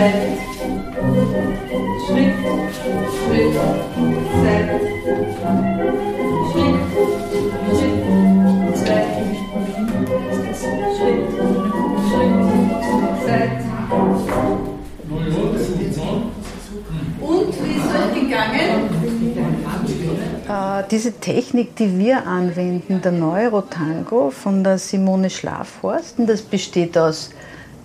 Schritt, Schritt, Schritt, Schritt, Schritt, Zeit, Schritt, Schritt, Zeit. Und wie ist euch gegangen? Äh, diese Technik, die wir anwenden, der Neurotango von der Simone Schlafhorst, und das besteht aus,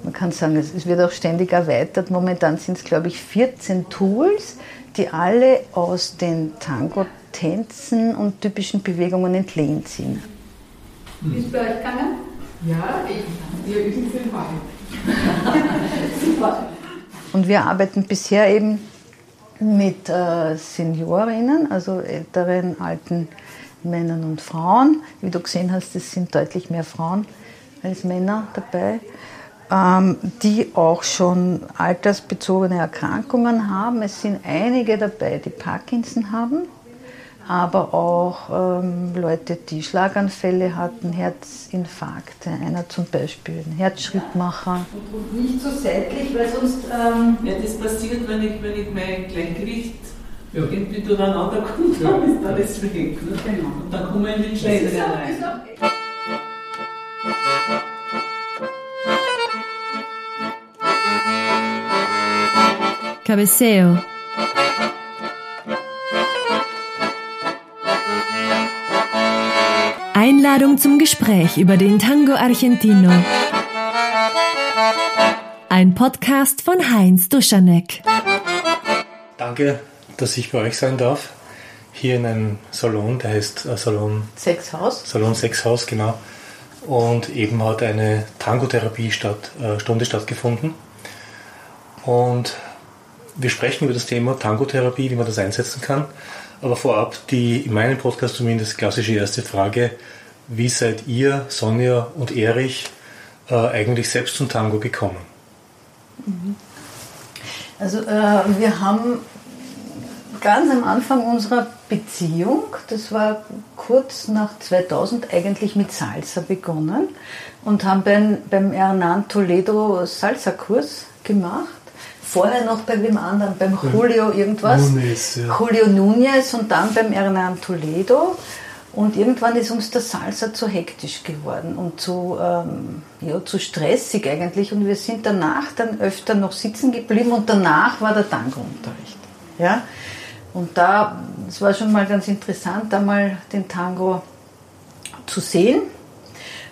man kann sagen, es wird auch ständig erweitert. Momentan sind es, glaube ich, 14 Tools, die alle aus den Tango-Tänzen und typischen Bewegungen entlehnt sind. Wie ist bei euch gegangen? Ja, ich, wir üben viel Super. Und wir arbeiten bisher eben mit äh, Seniorinnen, also älteren, alten Männern und Frauen. Wie du gesehen hast, es sind deutlich mehr Frauen als Männer dabei, die auch schon altersbezogene Erkrankungen haben. Es sind einige dabei, die Parkinson haben aber auch ähm, Leute, die Schlaganfälle hatten, Herzinfarkte, einer zum Beispiel, ein Herzschrittmacher. Und nicht so seitlich, weil sonst. Ähm ja, das passiert, wenn ich, wenn ich mein Gleichgewicht ja. irgendwie durcheinander komme, dann ist alles weg. Ne? Genau. Und dann kommen wir in den Schläger rein. Cabeceo Einladung zum Gespräch über den Tango Argentino. Ein Podcast von Heinz Duschanek. Danke, dass ich bei euch sein darf. Hier in einem Salon, der heißt äh, Salon Sexhaus. Salon Sexhaus, genau. Und eben hat eine Tango-Therapie statt, äh, Stunde stattgefunden. Und wir sprechen über das Thema Tango-Therapie, wie man das einsetzen kann. Aber vorab die in meinem Podcast zumindest klassische erste Frage, wie seid ihr, Sonja und Erich, äh, eigentlich selbst zum Tango gekommen? Mhm. Also äh, wir haben ganz am Anfang unserer Beziehung, das war kurz nach 2000, eigentlich mit Salsa begonnen und haben beim, beim Hernan Toledo Salsa-Kurs gemacht. Vorher noch bei wem anderen, beim Julio irgendwas. Nunes, ja. Julio Núñez und dann beim Hernan Toledo. Und irgendwann ist uns der Salsa zu hektisch geworden und zu, ähm, ja, zu stressig eigentlich. Und wir sind danach dann öfter noch sitzen geblieben und danach war der Tango-Unterricht. Ja? Und da, es war schon mal ganz interessant, da mal den Tango zu sehen.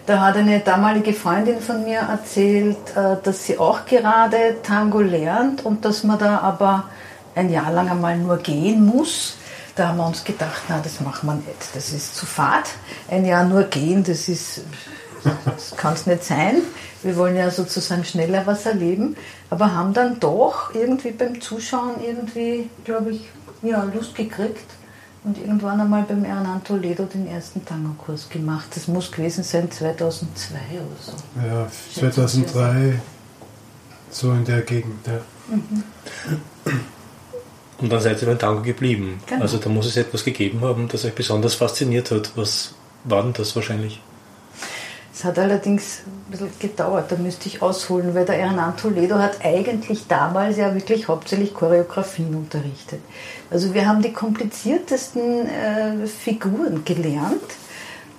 Da hat eine damalige Freundin von mir erzählt, äh, dass sie auch gerade Tango lernt und dass man da aber ein Jahr lang einmal nur gehen muss da haben wir uns gedacht, na, das machen wir nicht. Das ist zu fad. Ein Jahr nur gehen, das ist, das kann es nicht sein. Wir wollen ja sozusagen schneller was erleben. Aber haben dann doch irgendwie beim Zuschauen irgendwie, glaube ich, ja, Lust gekriegt und irgendwann einmal beim Hernan Toledo den ersten Tango-Kurs gemacht. Das muss gewesen sein 2002 oder so. Ja, 2003, so in der Gegend, ja. Mhm. Und dann seid ihr beim Tango geblieben. Genau. Also da muss es etwas gegeben haben, das euch besonders fasziniert hat. Was war denn das wahrscheinlich? Es hat allerdings ein bisschen gedauert, da müsste ich ausholen, weil der Hernan Toledo hat eigentlich damals ja wirklich hauptsächlich Choreografien unterrichtet. Also wir haben die kompliziertesten äh, Figuren gelernt.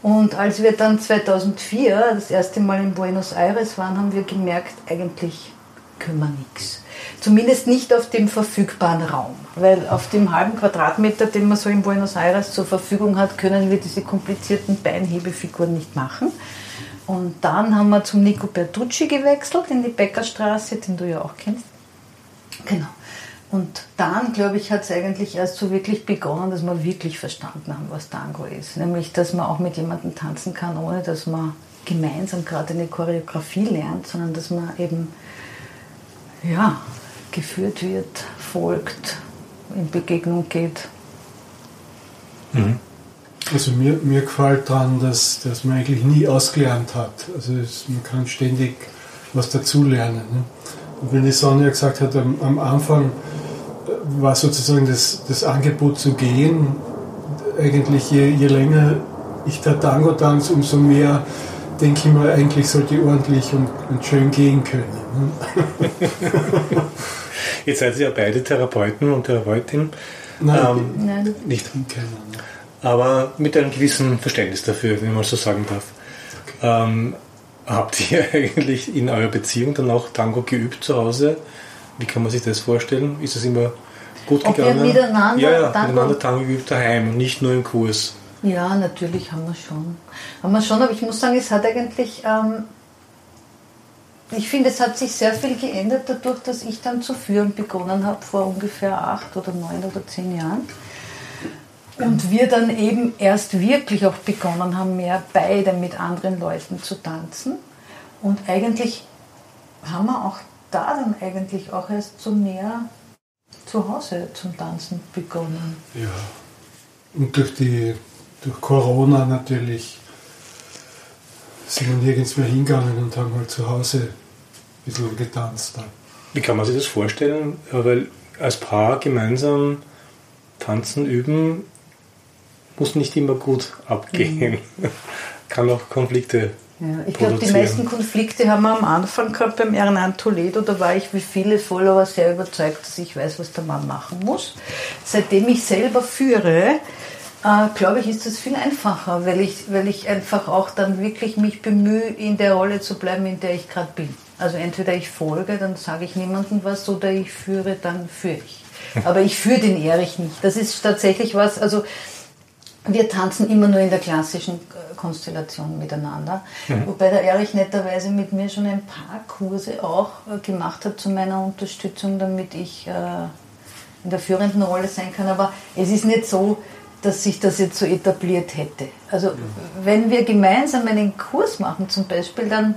Und als wir dann 2004 das erste Mal in Buenos Aires waren, haben wir gemerkt, eigentlich können wir nichts. Zumindest nicht auf dem verfügbaren Raum. Weil auf dem halben Quadratmeter, den man so in Buenos Aires zur Verfügung hat, können wir diese komplizierten Beinhebefiguren nicht machen. Und dann haben wir zum Nico Bertucci gewechselt in die Bäckerstraße, den du ja auch kennst. Genau. Und dann, glaube ich, hat es eigentlich erst so wirklich begonnen, dass wir wirklich verstanden haben, was Tango ist. Nämlich, dass man auch mit jemandem tanzen kann, ohne dass man gemeinsam gerade eine Choreografie lernt, sondern dass man eben ja, geführt wird, folgt, in Begegnung geht. Mhm. Also mir, mir gefällt daran, dass, dass man eigentlich nie ausgelernt hat. Also es, man kann ständig was dazulernen. Ne? Und wenn die Sonja gesagt hat, am, am Anfang war sozusagen das, das Angebot zu gehen, eigentlich je, je länger ich da Tango tanze, umso mehr denke ich mir, eigentlich sollte ordentlich und, und schön gehen können. Ne? Jetzt seid ihr ja beide Therapeuten und Therapeutin. Nein, ähm, Nein. nicht. keiner. Aber mit einem gewissen Verständnis dafür, wenn man so sagen darf. Ähm, habt ihr eigentlich in eurer Beziehung dann auch Tango geübt zu Hause? Wie kann man sich das vorstellen? Ist es immer gut Ob wir gegangen? miteinander ja, ja, Tango- miteinander Tango geübt daheim, nicht nur im Kurs. Ja, natürlich haben wir schon. Haben wir schon, aber ich muss sagen, es hat eigentlich, ähm, ich finde, es hat sich sehr viel geändert dadurch, dass ich dann zu führen begonnen habe vor ungefähr acht oder neun oder zehn Jahren. Und wir dann eben erst wirklich auch begonnen haben, mehr beide mit anderen Leuten zu tanzen. Und eigentlich haben wir auch da dann eigentlich auch erst so mehr zu Hause zum Tanzen begonnen. Ja. Und durch, die, durch Corona natürlich sind wir nirgends mehr hingegangen und haben halt zu Hause ein bisschen getanzt. Dann. Wie kann man sich das vorstellen? Ja, Weil als Paar gemeinsam tanzen üben muss nicht immer gut abgehen. kann auch Konflikte Ja, ich glaube, die meisten Konflikte haben wir am Anfang gehabt beim Ehrenamt Toledo. Da war ich wie viele Follower sehr überzeugt, dass ich weiß, was der Mann machen muss. Seitdem ich selber führe, äh, glaube ich, ist das viel einfacher, weil ich, weil ich einfach auch dann wirklich mich bemühe, in der Rolle zu bleiben, in der ich gerade bin. Also entweder ich folge, dann sage ich niemandem was, oder ich führe, dann führe ich. Aber ich führe den Erich nicht. Das ist tatsächlich was, also wir tanzen immer nur in der klassischen äh, Konstellation miteinander. Wobei der Erich netterweise mit mir schon ein paar Kurse auch äh, gemacht hat zu meiner Unterstützung, damit ich äh, in der führenden Rolle sein kann. Aber es ist nicht so, dass sich das jetzt so etabliert hätte. Also wenn wir gemeinsam einen Kurs machen zum Beispiel, dann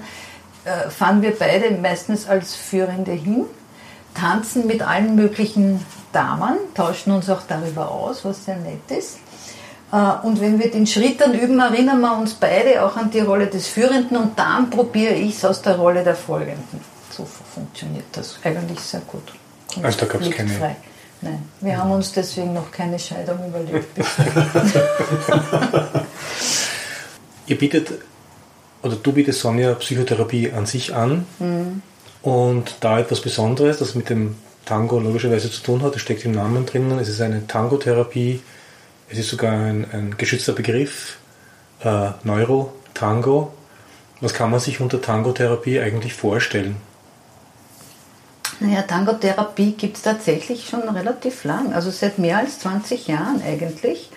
fahren wir beide meistens als Führende hin, tanzen mit allen möglichen Damen, tauschen uns auch darüber aus, was sehr nett ist. Äh, Und wenn wir den Schritt dann üben, erinnern wir uns beide auch an die Rolle des Führenden und dann probiere ich es aus der Rolle der Folgenden. So funktioniert das eigentlich sehr gut. Also da gab's keine- Konfliktfrei. Nein, wir haben uns deswegen noch keine Scheidung überlegt. Ihr bietet, oder du bietest Sonja Psychotherapie an sich an. Und da etwas Besonderes, das mit dem Tango logischerweise zu tun hat, das steckt im Namen drinnen. Es ist eine Tangotherapie. Es ist sogar ein, ein geschützter Begriff, äh, Neurotango. Was kann man sich unter Tangotherapie eigentlich vorstellen? Naja, Tango-Therapie gibt es tatsächlich schon relativ lang, also seit mehr als 20 Jahren eigentlich.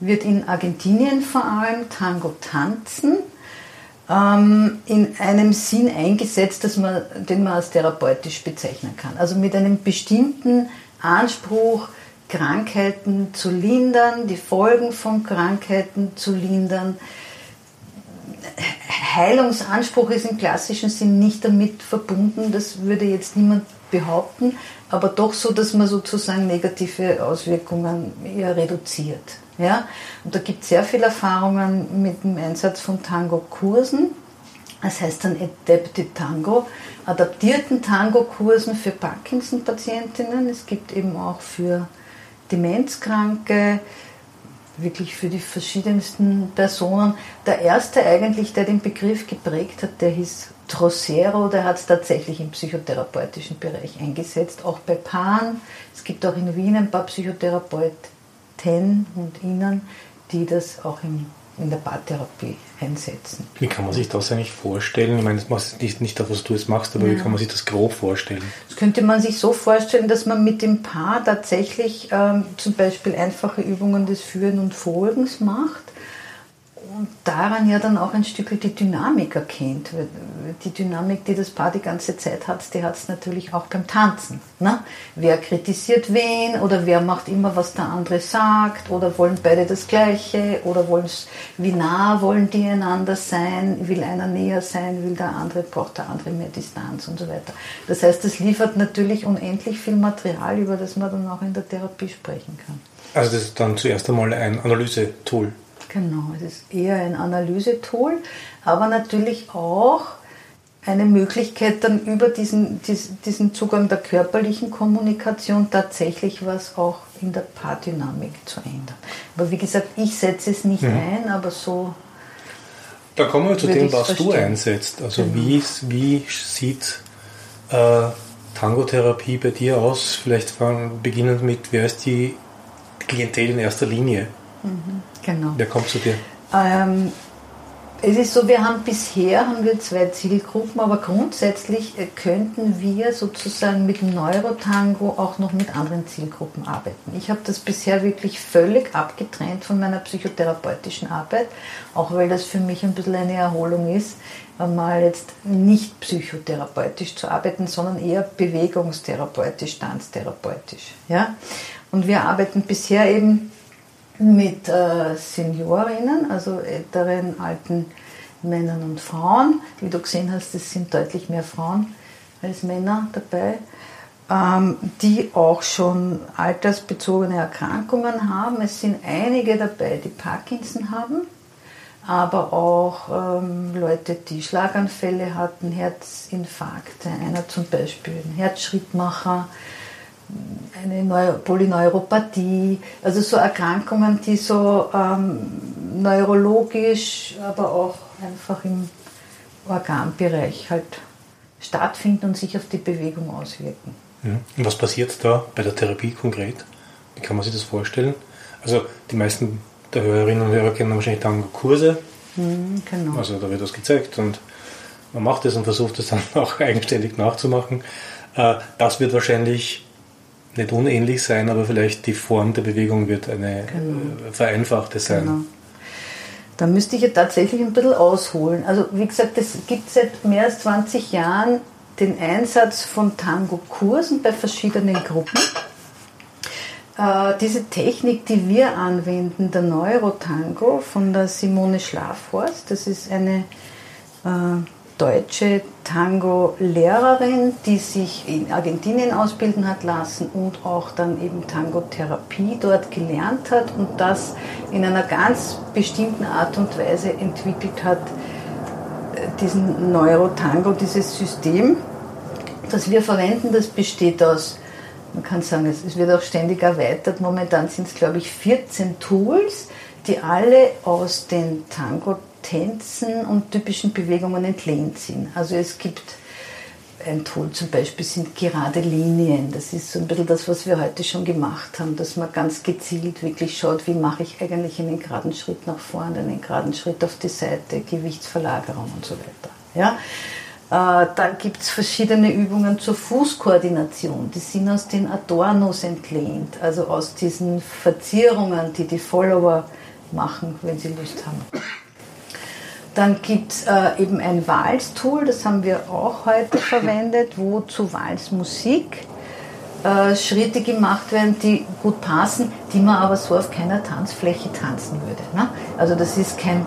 Wird in Argentinien vor allem Tango tanzen ähm, in einem Sinn eingesetzt, dass man, den man als therapeutisch bezeichnen kann. Also mit einem bestimmten Anspruch, Krankheiten zu lindern, die Folgen von Krankheiten zu lindern, Heilungsanspruch ist im klassischen Sinn nicht damit verbunden, das würde jetzt niemand behaupten, aber doch so, dass man sozusagen negative Auswirkungen eher reduziert. Ja? Und da gibt es sehr viele Erfahrungen mit dem Einsatz von Tango-Kursen. Das heißt dann Adapted Tango, adaptierten Tango-Kursen für Parkinson-Patientinnen. Es gibt eben auch für Demenzkranke, wirklich für die verschiedensten Personen. Der erste eigentlich, der den Begriff geprägt hat, der hieß Trocero, der hat es tatsächlich im psychotherapeutischen Bereich eingesetzt, auch bei Paaren. Es gibt auch in Wien ein paar Psychotherapeuten und Ihnen, die das auch im, in der Paartherapie einsetzen. Wie kann man sich das eigentlich vorstellen? Ich meine, das machst nicht, nicht das, was du jetzt machst, aber wie kann man sich das grob vorstellen? Das könnte man sich so vorstellen, dass man mit dem Paar tatsächlich ähm, zum Beispiel einfache Übungen des Führen und Folgens macht und daran ja dann auch ein Stück die Dynamik erkennt. Die Dynamik, die das Paar die ganze Zeit hat, die hat es natürlich auch beim Tanzen. Ne? Wer kritisiert wen oder wer macht immer, was der andere sagt oder wollen beide das Gleiche oder wie nah wollen die einander sein, will einer näher sein, will der andere, braucht der andere mehr Distanz und so weiter. Das heißt, das liefert natürlich unendlich viel Material, über das man dann auch in der Therapie sprechen kann. Also das ist dann zuerst einmal ein Analysetool. Genau, es ist eher ein Analysetool, aber natürlich auch eine Möglichkeit, dann über diesen, dies- diesen Zugang der körperlichen Kommunikation tatsächlich was auch in der Paardynamik zu ändern. Aber wie gesagt, ich setze es nicht ein, aber so Da kommen wir zu dem, was verstehen. du einsetzt. Also genau. wie, wie sieht äh, Tango-Therapie bei dir aus? Vielleicht fangen, beginnend mit, wer ist die Klientel in erster Linie? Mhm, genau. Wer kommt zu dir? Ähm, es ist so, wir haben bisher haben wir zwei Zielgruppen, aber grundsätzlich äh, könnten wir sozusagen mit dem Neurotango auch noch mit anderen Zielgruppen arbeiten. Ich habe das bisher wirklich völlig abgetrennt von meiner psychotherapeutischen Arbeit, auch weil das für mich ein bisschen eine Erholung ist, mal jetzt nicht psychotherapeutisch zu arbeiten, sondern eher bewegungstherapeutisch, tanztherapeutisch. Ja? Und wir arbeiten bisher eben mit äh, Seniorinnen, also älteren, alten Männern und Frauen. Wie du gesehen hast, es sind deutlich mehr Frauen als Männer dabei, ähm, die auch schon altersbezogene Erkrankungen haben. Es sind einige dabei, die Parkinson haben, aber auch ähm, Leute, die Schlaganfälle hatten, Herzinfarkte, einer zum Beispiel ein Herzschrittmacher eine Neu Polyneuropathie, also so Erkrankungen, die so ähm, neurologisch, aber auch einfach im Organbereich halt stattfinden und sich auf die Bewegung auswirken. Und was passiert da bei der Therapie konkret? Wie kann man sich das vorstellen? Also die meisten der Hörerinnen und Hörer kennen wahrscheinlich Tango-Kurse. Mhm, genau. Also da wird das gezeigt und man macht es und versucht es dann auch eigenständig nachzumachen. Äh, das wird wahrscheinlich nicht unähnlich sein, aber vielleicht die Form der Bewegung wird eine genau. Äh, vereinfachte sein. Genau. Da müsste ich ja tatsächlich ein bisschen ausholen. Also wie gesagt, es gibt seit mehr als 20 Jahren den Einsatz von Tango-Kursen bei verschiedenen Gruppen. Äh, diese Technik, die wir anwenden, der Neurotango von der Simone Schlafhorst, das ist eine äh, deutsche Tango-Lehrerin, die sich in Argentinien ausbilden hat lassen und auch dann eben Tango-Therapie dort gelernt hat und das in einer ganz bestimmten Art und Weise entwickelt hat, äh, diesen Neurotango, dieses System, das wir verwenden, das besteht aus, man kann sagen, es wird auch ständig erweitert. Momentan sind es, glaube ich, 14 Tools, die alle aus den Tango Tänzen und typischen Bewegungen entlehnt sind. Also es gibt ein Tool zum Beispiel sind gerade Linien. Das ist so ein bisschen das, was wir heute schon gemacht haben, dass man ganz gezielt wirklich schaut, wie mache ich eigentlich einen geraden Schritt nach vorne, einen geraden Schritt auf die Seite, Gewichtsverlagerung und so weiter. Ja? Äh, dann gibt es verschiedene Übungen zur Fußkoordination. Die sind aus den Adornos entlehnt, also aus diesen Verzierungen, die die Follower machen, wenn sie Lust haben. Dann gibt es äh, eben ein Walz-Tool, das haben wir auch heute verwendet, wo zu Walzmusik äh, Schritte gemacht werden, die gut passen, die man aber so auf keiner Tanzfläche tanzen würde. Ne? Also das ist kein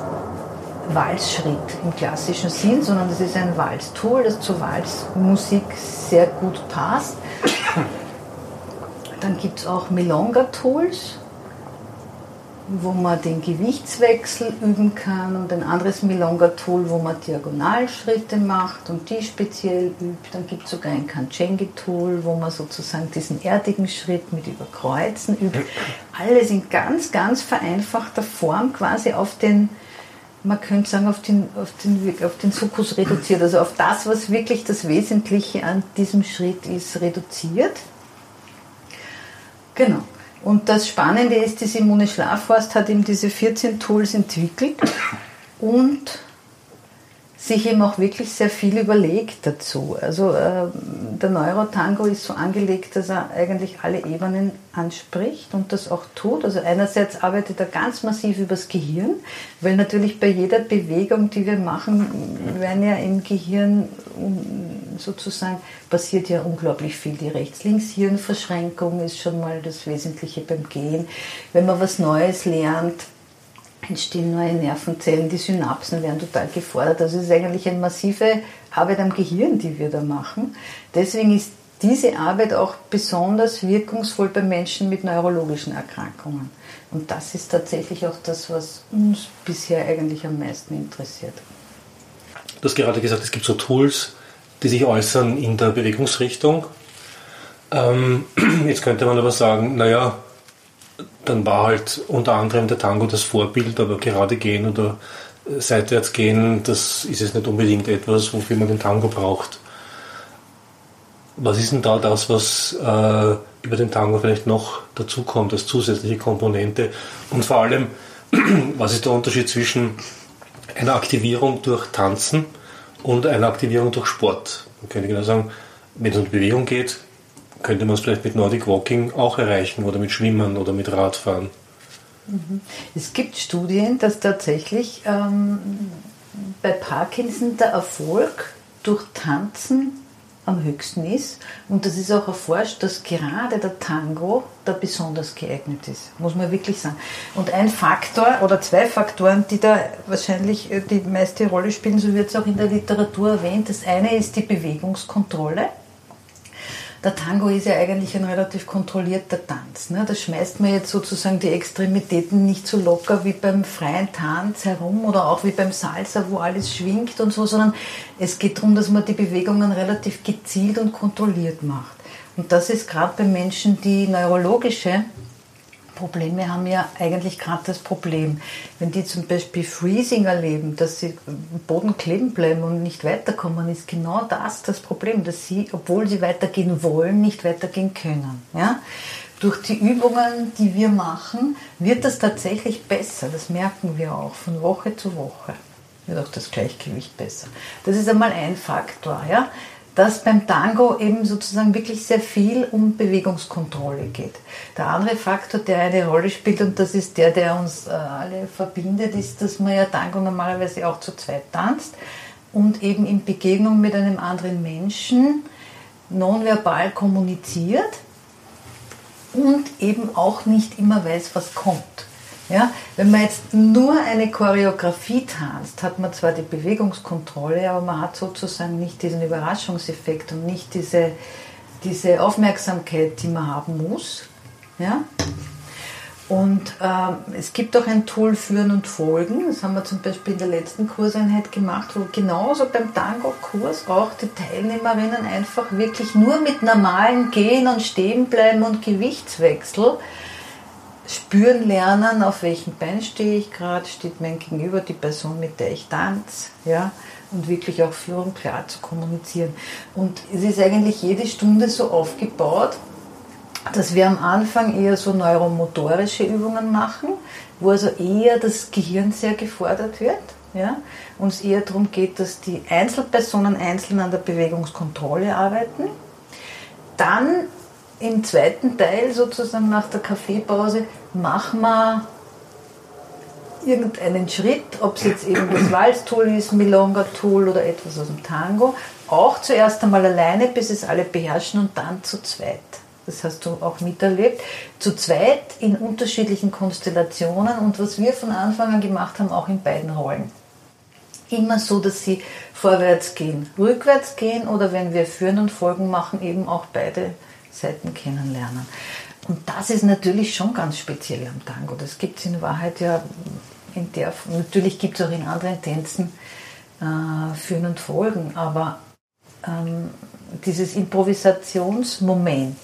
Walzschritt im klassischen Sinn, sondern das ist ein Walztool, das zu Walzmusik sehr gut passt. Dann gibt es auch Milonga-Tools, wo man den Gewichtswechsel üben kann und ein anderes Milonga-Tool, wo man Diagonalschritte macht und die speziell übt. Dann gibt es sogar ein Kanchengi-Tool, wo man sozusagen diesen erdigen Schritt mit Überkreuzen übt. Alles in ganz, ganz vereinfachter Form quasi auf den, man könnte sagen, auf den, auf den, auf den Sukkus reduziert, also auf das, was wirklich das Wesentliche an diesem Schritt ist, reduziert. Genau. Und das Spannende ist, die Simone Schlafhorst hat eben diese 14 Tools entwickelt. Und sich eben auch wirklich sehr viel überlegt dazu. Also äh, der Neurotango ist so angelegt, dass er eigentlich alle Ebenen anspricht und das auch tut. Also einerseits arbeitet er ganz massiv übers Gehirn, weil natürlich bei jeder Bewegung, die wir machen, werden ja im Gehirn sozusagen passiert ja unglaublich viel. Die Rechts-Links-Hirnverschränkung ist schon mal das Wesentliche beim Gehen. Wenn man was Neues lernt, entstehen neue Nervenzellen, die Synapsen werden total gefordert. Also es ist eigentlich eine massive Arbeit am Gehirn, die wir da machen. Deswegen ist diese Arbeit auch besonders wirkungsvoll bei Menschen mit neurologischen Erkrankungen. Und das ist tatsächlich auch das, was uns bisher eigentlich am meisten interessiert. Du hast gerade gesagt, es gibt so Tools, die sich äußern in der Bewegungsrichtung. Ähm, jetzt könnte man aber sagen, naja, dann war halt unter anderem der Tango das Vorbild, aber gerade gehen oder seitwärts gehen, das ist jetzt nicht unbedingt etwas, wofür man den Tango braucht. Was ist denn da das, was äh, über den Tango vielleicht noch dazukommt als zusätzliche Komponente? Und vor allem, was ist der Unterschied zwischen einer Aktivierung durch Tanzen und einer Aktivierung durch Sport? Man könnte genau sagen, wenn es um Bewegung geht, könnte man es vielleicht mit Nordic Walking auch erreichen oder mit Schwimmen oder mit Radfahren. Mhm. Es gibt Studien, dass tatsächlich ähm, bei Parkinson der Erfolg durch Tanzen am höchsten ist. Und das ist auch erforscht, dass gerade der Tango da besonders geeignet ist, muss man wirklich sagen. Und ein Faktor oder zwei Faktoren, die da wahrscheinlich äh, die meiste Rolle spielen, so wird es auch in der Literatur erwähnt. Das eine ist die Bewegungskontrolle der Tango ist ja eigentlich ein relativ kontrollierter Tanz. Ne? Da schmeißt man jetzt sozusagen die Extremitäten nicht so locker wie beim freien Tanz herum oder auch wie beim Salsa, wo alles schwingt und so, sondern es geht darum, dass man die Bewegungen relativ gezielt und kontrolliert macht. Und das ist gerade bei Menschen, die neurologische Probleme haben ja eigentlich gerade das Problem. Wenn die zum Beispiel Freezing erleben, dass sie im Boden kleben bleiben und nicht weiterkommen, ist genau das das Problem, dass sie, obwohl sie weitergehen wollen, nicht weitergehen können. Ja? Durch die Übungen, die wir machen, wird das tatsächlich besser. Das merken wir auch von Woche zu Woche. Wird auch das Gleichgewicht besser. Das ist einmal ein Faktor. Ja? Dass beim Tango eben sozusagen wirklich sehr viel um Bewegungskontrolle geht. Der andere Faktor, der eine Rolle spielt, und das ist der, der uns äh, alle verbindet, ist, dass man ja Tango normalerweise auch zu zweit tanzt und eben in Begegnung mit einem anderen Menschen nonverbal kommuniziert und eben auch nicht immer weiß, was kommt. Ja, wenn man jetzt nur eine Choreografie tanzt, hat man zwar die Bewegungskontrolle, aber man hat sozusagen nicht diesen Überraschungseffekt und nicht diese, diese Aufmerksamkeit, die man haben muss. Ja? Und äh, es gibt auch ein Tool Führen und Folgen. Das haben wir zum Beispiel in der letzten Kurseinheit gemacht, wo genauso beim Tango-Kurs auch die Teilnehmerinnen einfach wirklich nur mit normalen Gehen und Stehen bleiben und Gewichtswechsel spüren lernen, auf welchem Bein stehe ich gerade, steht mein Gegenüber, die Person, mit der ich tanze, ja, und wirklich auch führen, klar zu kommunizieren. Und es ist eigentlich jede Stunde so aufgebaut, dass wir am Anfang eher so neuromotorische Übungen machen, wo also eher das Gehirn sehr gefordert wird. Ja, und es eher darum geht, dass die Einzelpersonen einzeln an der Bewegungskontrolle arbeiten. Dann im zweiten Teil, sozusagen nach der Kaffeepause, machen wir irgendeinen Schritt, ob es jetzt eben das Walztool ist, Milonga-Tool oder etwas aus dem Tango, auch zuerst einmal alleine, bis es alle beherrschen und dann zu zweit. Das hast du auch miterlebt. Zu zweit in unterschiedlichen Konstellationen und was wir von Anfang an gemacht haben, auch in beiden Rollen. Immer so, dass sie vorwärts gehen, rückwärts gehen oder wenn wir Führen und Folgen machen, eben auch beide Seiten kennenlernen. Und das ist natürlich schon ganz speziell am Tango. Das gibt es in Wahrheit ja in der, natürlich gibt es auch in anderen Tänzen äh, Führen und Folgen, aber ähm, dieses Improvisationsmoment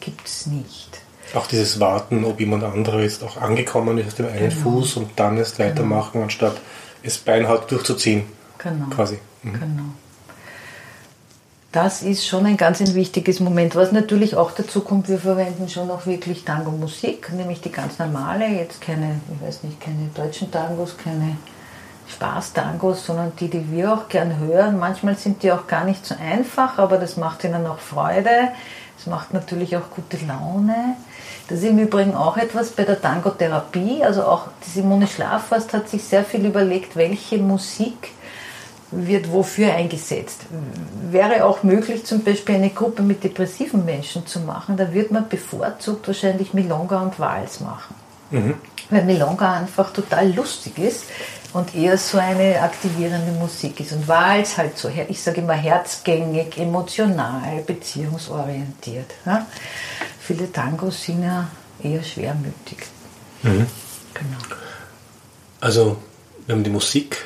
gibt es nicht. Auch dieses Warten, ob jemand anderer jetzt auch angekommen ist aus dem einen genau. Fuß und dann erst weitermachen, genau. anstatt es beinhart durchzuziehen. Genau. Quasi. Mhm. Genau. Das ist schon ein ganz ein wichtiges Moment. Was natürlich auch dazu kommt, wir verwenden schon auch wirklich Tango-Musik, nämlich die ganz normale, jetzt keine, ich weiß nicht, keine deutschen Tangos, keine Spaß-Tangos, sondern die, die wir auch gern hören. Manchmal sind die auch gar nicht so einfach, aber das macht ihnen auch Freude. Es macht natürlich auch gute Laune. Das ist im Übrigen auch etwas bei der Tango-Therapie. Also auch die Simone Schlafast hat sich sehr viel überlegt, welche Musik wird wofür eingesetzt. Wäre auch möglich, zum Beispiel eine Gruppe mit depressiven Menschen zu machen, da wird man bevorzugt wahrscheinlich Milonga und Wals machen. Mhm. Weil Milonga einfach total lustig ist und eher so eine aktivierende Musik ist. Und Wals halt so, ich sage immer herzgängig, emotional, beziehungsorientiert. Ja? Viele Tangos sind ja eher schwermütig. Mhm. Genau. Also, wir haben die Musik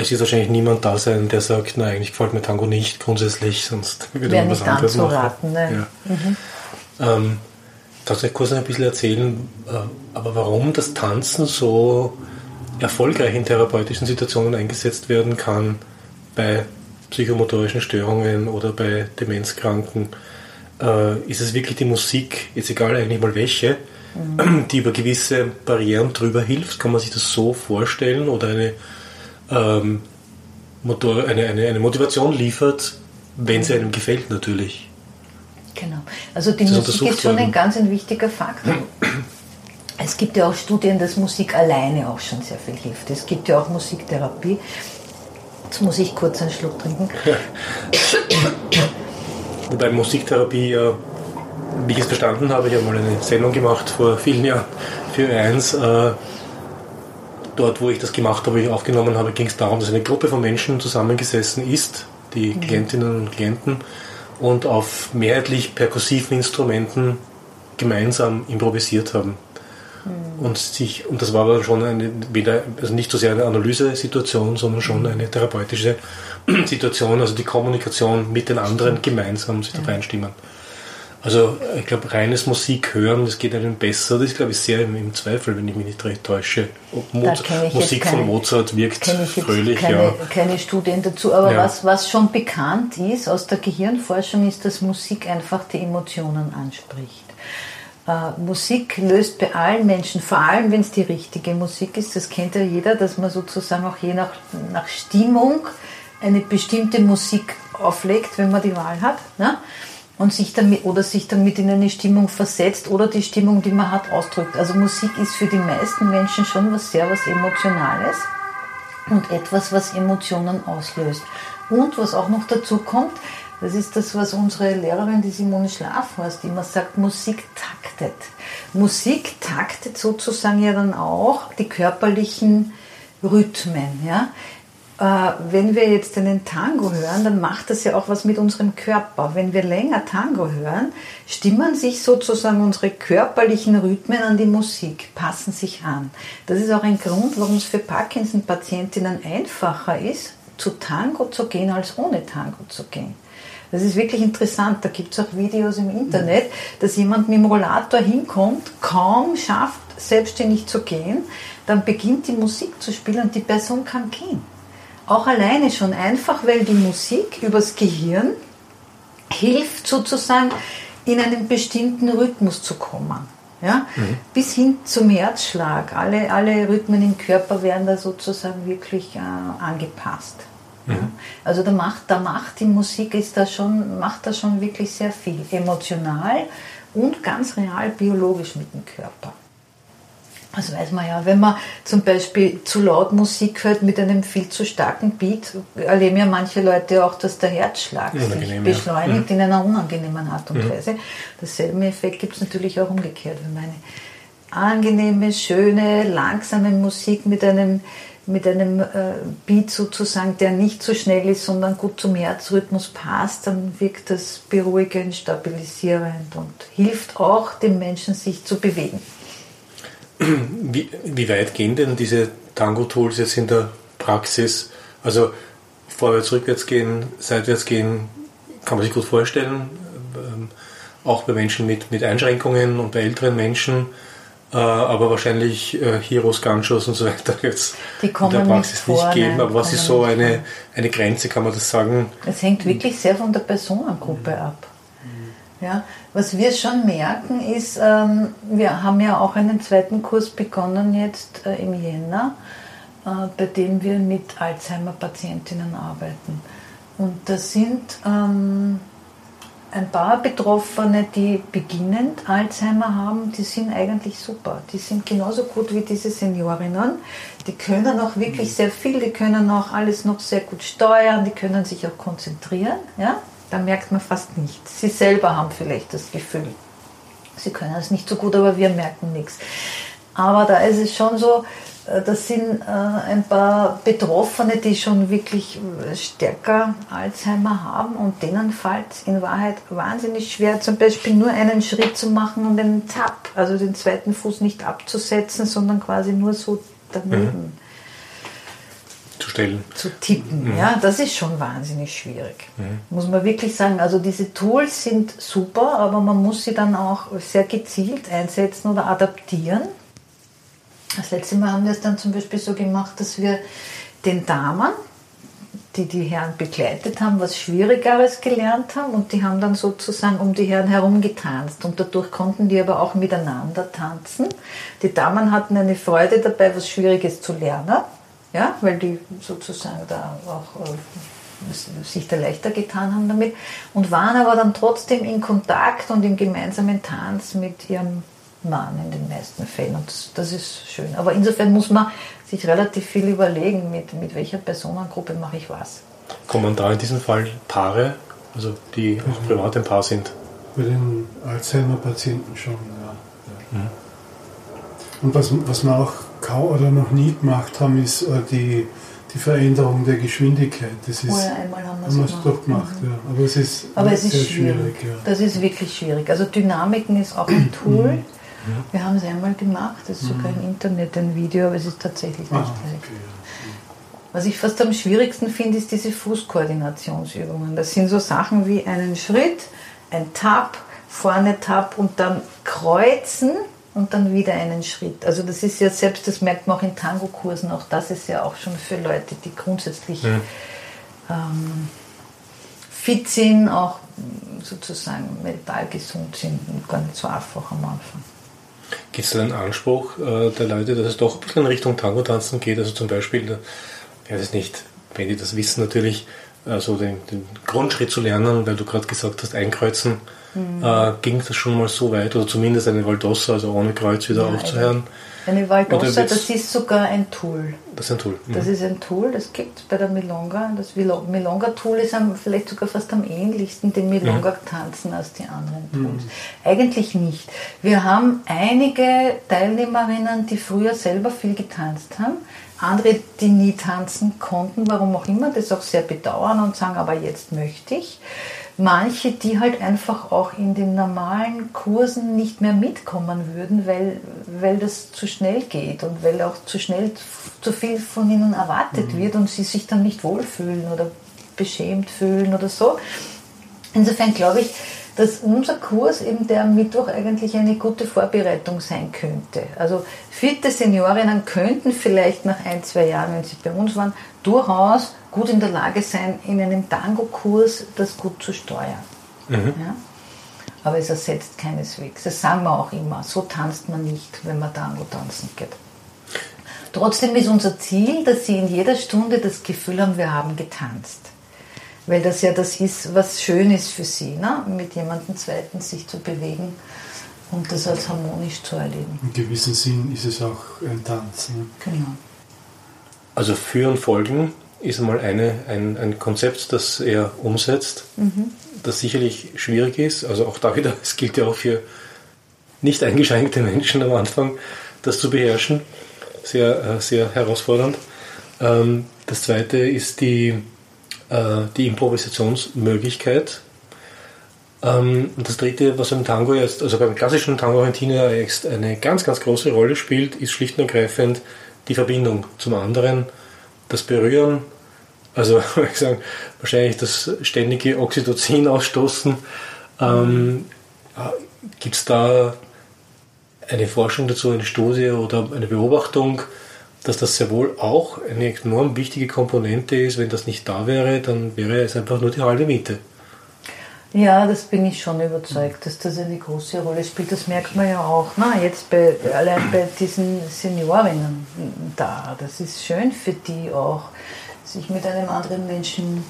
es wird wahrscheinlich niemand da sein, der sagt, nein, eigentlich gefällt mir Tango nicht grundsätzlich, sonst würde man was anderes machen. Raten, ne? ja. mhm. ähm, kannst du kurz ein bisschen erzählen, äh, aber warum das Tanzen so erfolgreich in therapeutischen Situationen eingesetzt werden kann, bei psychomotorischen Störungen oder bei Demenzkranken, äh, ist es wirklich die Musik, jetzt egal eigentlich mal welche, mhm. die über gewisse Barrieren drüber hilft? Kann man sich das so vorstellen oder eine, ähm, Motor, eine, eine, eine Motivation liefert, wenn sie einem gefällt natürlich? Genau. Also die Musik ist schon ein ganz ein wichtiger Faktor. Es gibt ja auch Studien, dass Musik alleine auch schon sehr viel hilft. Es gibt ja auch Musiktherapie. Jetzt muss ich kurz einen Schluck trinken. Wobei Musiktherapie ja, wie ich es verstanden habe, ich habe mal eine Sendung gemacht vor vielen Jahren für eins. Dort, wo ich das gemacht habe, ich aufgenommen habe, ging es darum, dass eine Gruppe von Menschen zusammengesessen ist, die mhm. Klientinnen und Klienten, und auf mehrheitlich perkussiven Instrumenten gemeinsam improvisiert haben. Mhm. Und, sich, und das war aber schon eine, weder, also nicht so sehr eine Analysesituation, sondern schon eine therapeutische Situation, also die Kommunikation mit den anderen gemeinsam sich ja. da reinstimmen. Also ich glaube, reines Musik hören, das geht einem besser. Das ist, glaube ich, sehr im, im Zweifel, wenn ich mich nicht recht täusche. Musik keine, von Mozart wirkt fröhlich. Keine, ja. keine Studien dazu, aber ja. was, was schon bekannt ist aus der Gehirnforschung, ist, dass Musik einfach die Emotionen anspricht. Äh, Musik löst bei allen Menschen, vor allem wenn es die richtige Musik ist, das kennt ja jeder, dass man sozusagen auch je nach, nach Stimmung eine bestimmte Musik auflegt, wenn man die Wahl hat. Ne? Und sich damit oder sich damit in eine Stimmung versetzt oder die Stimmung, die man hat, ausdrückt. Also Musik ist für die meisten Menschen schon was sehr was Emotionales und etwas, was Emotionen auslöst. Und was auch noch dazu kommt, das ist das, was unsere Lehrerin, die Simone Schlafhorst, immer sagt, Musik taktet. Musik taktet sozusagen ja dann auch die körperlichen Rhythmen. Ja? Äh, wenn wir jetzt einen Tango hören, dann macht das ja auch was mit unserem Körper. Wenn wir länger Tango hören, stimmen sich sozusagen unsere körperlichen Rhythmen an die Musik, passen sich an. Das ist auch ein Grund, warum es für Parkinson-Patientinnen einfacher ist, zu Tango zu gehen, als ohne Tango zu gehen. Das ist wirklich interessant. Da gibt es auch Videos im Internet, dass jemand mit dem Rollator hinkommt, kaum schafft, selbstständig zu gehen, dann beginnt die Musik zu spielen und die Person kann gehen. Auch alleine schon einfach, weil die Musik übers Gehirn hilft sozusagen in einen bestimmten Rhythmus zu kommen. Ja? Mhm. Bis hin zum Herzschlag. Alle, alle Rhythmen im Körper werden da sozusagen wirklich äh, angepasst. Mhm. Ja? Also da macht, da macht die Musik ist da schon, macht da schon wirklich sehr viel. Emotional und ganz real biologisch mit dem Körper. Das weiß man ja, wenn man zum Beispiel zu laut Musik hört mit einem viel zu starken Beat, erleben ja manche Leute auch, dass der Herzschlag sich beschleunigt ja. in einer unangenehmen Art und Weise. Dasselbe Effekt gibt es natürlich auch umgekehrt, wenn man eine angenehme, schöne, langsame Musik mit einem, mit einem äh, Beat sozusagen, der nicht so schnell ist, sondern gut zum Herzrhythmus passt, dann wirkt das beruhigend, stabilisierend und hilft auch dem Menschen, sich zu bewegen. Wie, wie weit gehen denn diese Tango-Tools jetzt in der Praxis? Also vorwärts, rückwärts gehen, seitwärts gehen, kann man sich gut vorstellen. Ähm, auch bei Menschen mit, mit Einschränkungen und bei älteren Menschen. Äh, aber wahrscheinlich äh, Heroes, Ganchos und so weiter jetzt in der Praxis nicht, nicht geben. Aber was ist so eine, eine Grenze, kann man das sagen? Es hängt wirklich sehr von der Personengruppe ab. Ja, was wir schon merken ist, ähm, wir haben ja auch einen zweiten Kurs begonnen jetzt äh, im Jänner, äh, bei dem wir mit Alzheimer-Patientinnen arbeiten. Und das sind ähm, ein paar Betroffene, die beginnend Alzheimer haben, die sind eigentlich super. Die sind genauso gut wie diese Seniorinnen. Die können auch wirklich sehr viel, die können auch alles noch sehr gut steuern, die können sich auch konzentrieren. Ja? Da merkt man fast nichts. Sie selber haben vielleicht das Gefühl, sie können es nicht so gut, aber wir merken nichts. Aber da ist es schon so, äh, das sind äh, ein paar Betroffene, die schon wirklich äh, stärker Alzheimer haben und denen fällt es in Wahrheit wahnsinnig schwer, zum Beispiel nur einen Schritt zu machen und einen Tap, also den zweiten Fuß nicht abzusetzen, sondern quasi nur so daneben. Mhm zu stellen. Zu tippen, mhm. ja, das ist schon wahnsinnig schwierig. Mhm. Muss man wirklich sagen. Also diese Tools sind super, aber man muss sie dann auch sehr gezielt einsetzen oder adaptieren. Das letzte Mal haben wir es dann zum Beispiel so gemacht, dass wir den Damen, die die Herren begleitet haben, was Schwierigeres gelernt haben und die haben dann sozusagen um die Herren herum getanzt und dadurch konnten die aber auch miteinander tanzen. Die Damen hatten eine Freude dabei, was Schwieriges zu lernen, ja, weil die sozusagen da auch äh, sich da leichter getan haben damit und waren aber dann trotzdem in Kontakt und im gemeinsamen Tanz mit ihrem Mann in den meisten Fällen und das, das ist schön. Aber insofern muss man sich relativ viel überlegen, mit, mit welcher Personengruppe mache ich was. Kommen da in diesem Fall Paare, also die auch privat ein Paar sind? Bei den Alzheimer-Patienten schon, ja. Ja. Mhm. Und was, was wir auch kaum oder noch nie gemacht haben, ist äh, die, die Veränderung der Geschwindigkeit. Das ist, oh ja, einmal haben wir es doch gemacht. Mhm. Ja. Aber es ist, Aber es ist schwierig. schwierig ja. Das ist wirklich schwierig. Also Dynamiken ist auch ein Tool. Mhm. Wir haben es einmal gemacht, das ist sogar im Internet ein Video, aber es ist tatsächlich nicht ah, leicht. Okay. Was ich fast am schwierigsten finde, ist diese Fußkoordinationsübungen. Das sind so Sachen wie einen Schritt, ein Tap, vorne Tap und dann kreuzen und dann wieder einen Schritt. Also das ist ja selbst, das merkt man auch in Tango-Kursen, auch das ist ja auch schon für Leute, die grundsätzlich ja. ähm, fit sind, auch sozusagen mental gesund sind, gar nicht so einfach am Anfang. Gibt es einen Anspruch äh, der Leute, dass es doch ein bisschen in Richtung Tango-Tanzen geht? Also zum Beispiel, ich weiß es nicht, wenn die das wissen, natürlich also den, den Grundschritt zu lernen, weil du gerade gesagt hast, einkreuzen, mhm. äh, ging das schon mal so weit, oder zumindest eine Valdossa, also ohne Kreuz wieder ja, aufzuhören. Eine Valdossa, das ist sogar ein Tool. Das ist ein Tool. Mhm. Das ist ein Tool, das gibt es bei der Milonga. Das Milonga-Tool ist am, vielleicht sogar fast am ähnlichsten dem Milonga-Tanzen als die anderen Tools. Mhm. Eigentlich nicht. Wir haben einige Teilnehmerinnen, die früher selber viel getanzt haben, andere, die nie tanzen konnten, warum auch immer, das auch sehr bedauern und sagen, aber jetzt möchte ich manche, die halt einfach auch in den normalen Kursen nicht mehr mitkommen würden, weil, weil das zu schnell geht und weil auch zu schnell zu viel von ihnen erwartet mhm. wird und sie sich dann nicht wohlfühlen oder beschämt fühlen oder so. Insofern glaube ich, dass unser Kurs eben der am Mittwoch eigentlich eine gute Vorbereitung sein könnte. Also fitte Seniorinnen könnten vielleicht nach ein, zwei Jahren, wenn sie bei uns waren, durchaus gut in der Lage sein, in einem Tango-Kurs das gut zu steuern. Mhm. Ja? Aber es ersetzt keineswegs. Das sagen wir auch immer. So tanzt man nicht, wenn man Tango tanzen geht. Trotzdem ist unser Ziel, dass Sie in jeder Stunde das Gefühl haben, wir haben getanzt. Weil das ja das ist, was schön ist für Sie, ne? mit jemandem Zweiten sich zu bewegen und das als harmonisch zu erleben. In gewissem Sinn ist es auch ein Tanz. Ne? Genau. Also Führen, Folgen ist einmal eine, ein, ein Konzept, das er umsetzt, mhm. das sicherlich schwierig ist. Also auch da wieder, es gilt ja auch für nicht eingeschränkte Menschen am Anfang, das zu beherrschen. Sehr, äh, sehr herausfordernd. Ähm, das zweite ist die, äh, die Improvisationsmöglichkeit. Ähm, und das dritte, was im Tango jetzt, also beim klassischen Tango Argentina jetzt eine ganz, ganz große Rolle spielt, ist schlicht und ergreifend die Verbindung zum anderen das Berühren, also ich sagen, wahrscheinlich das ständige Oxytocin ausstoßen. Ähm, Gibt es da eine Forschung dazu, eine Studie oder eine Beobachtung, dass das sehr wohl auch eine enorm wichtige Komponente ist? Wenn das nicht da wäre, dann wäre es einfach nur die halbe Miete. Ja, das bin ich schon überzeugt, dass das eine große Rolle spielt. Das merkt man ja auch. Na, jetzt bei, allein bei diesen Seniorinnen da. Das ist schön für die auch, sich mit einem anderen Menschen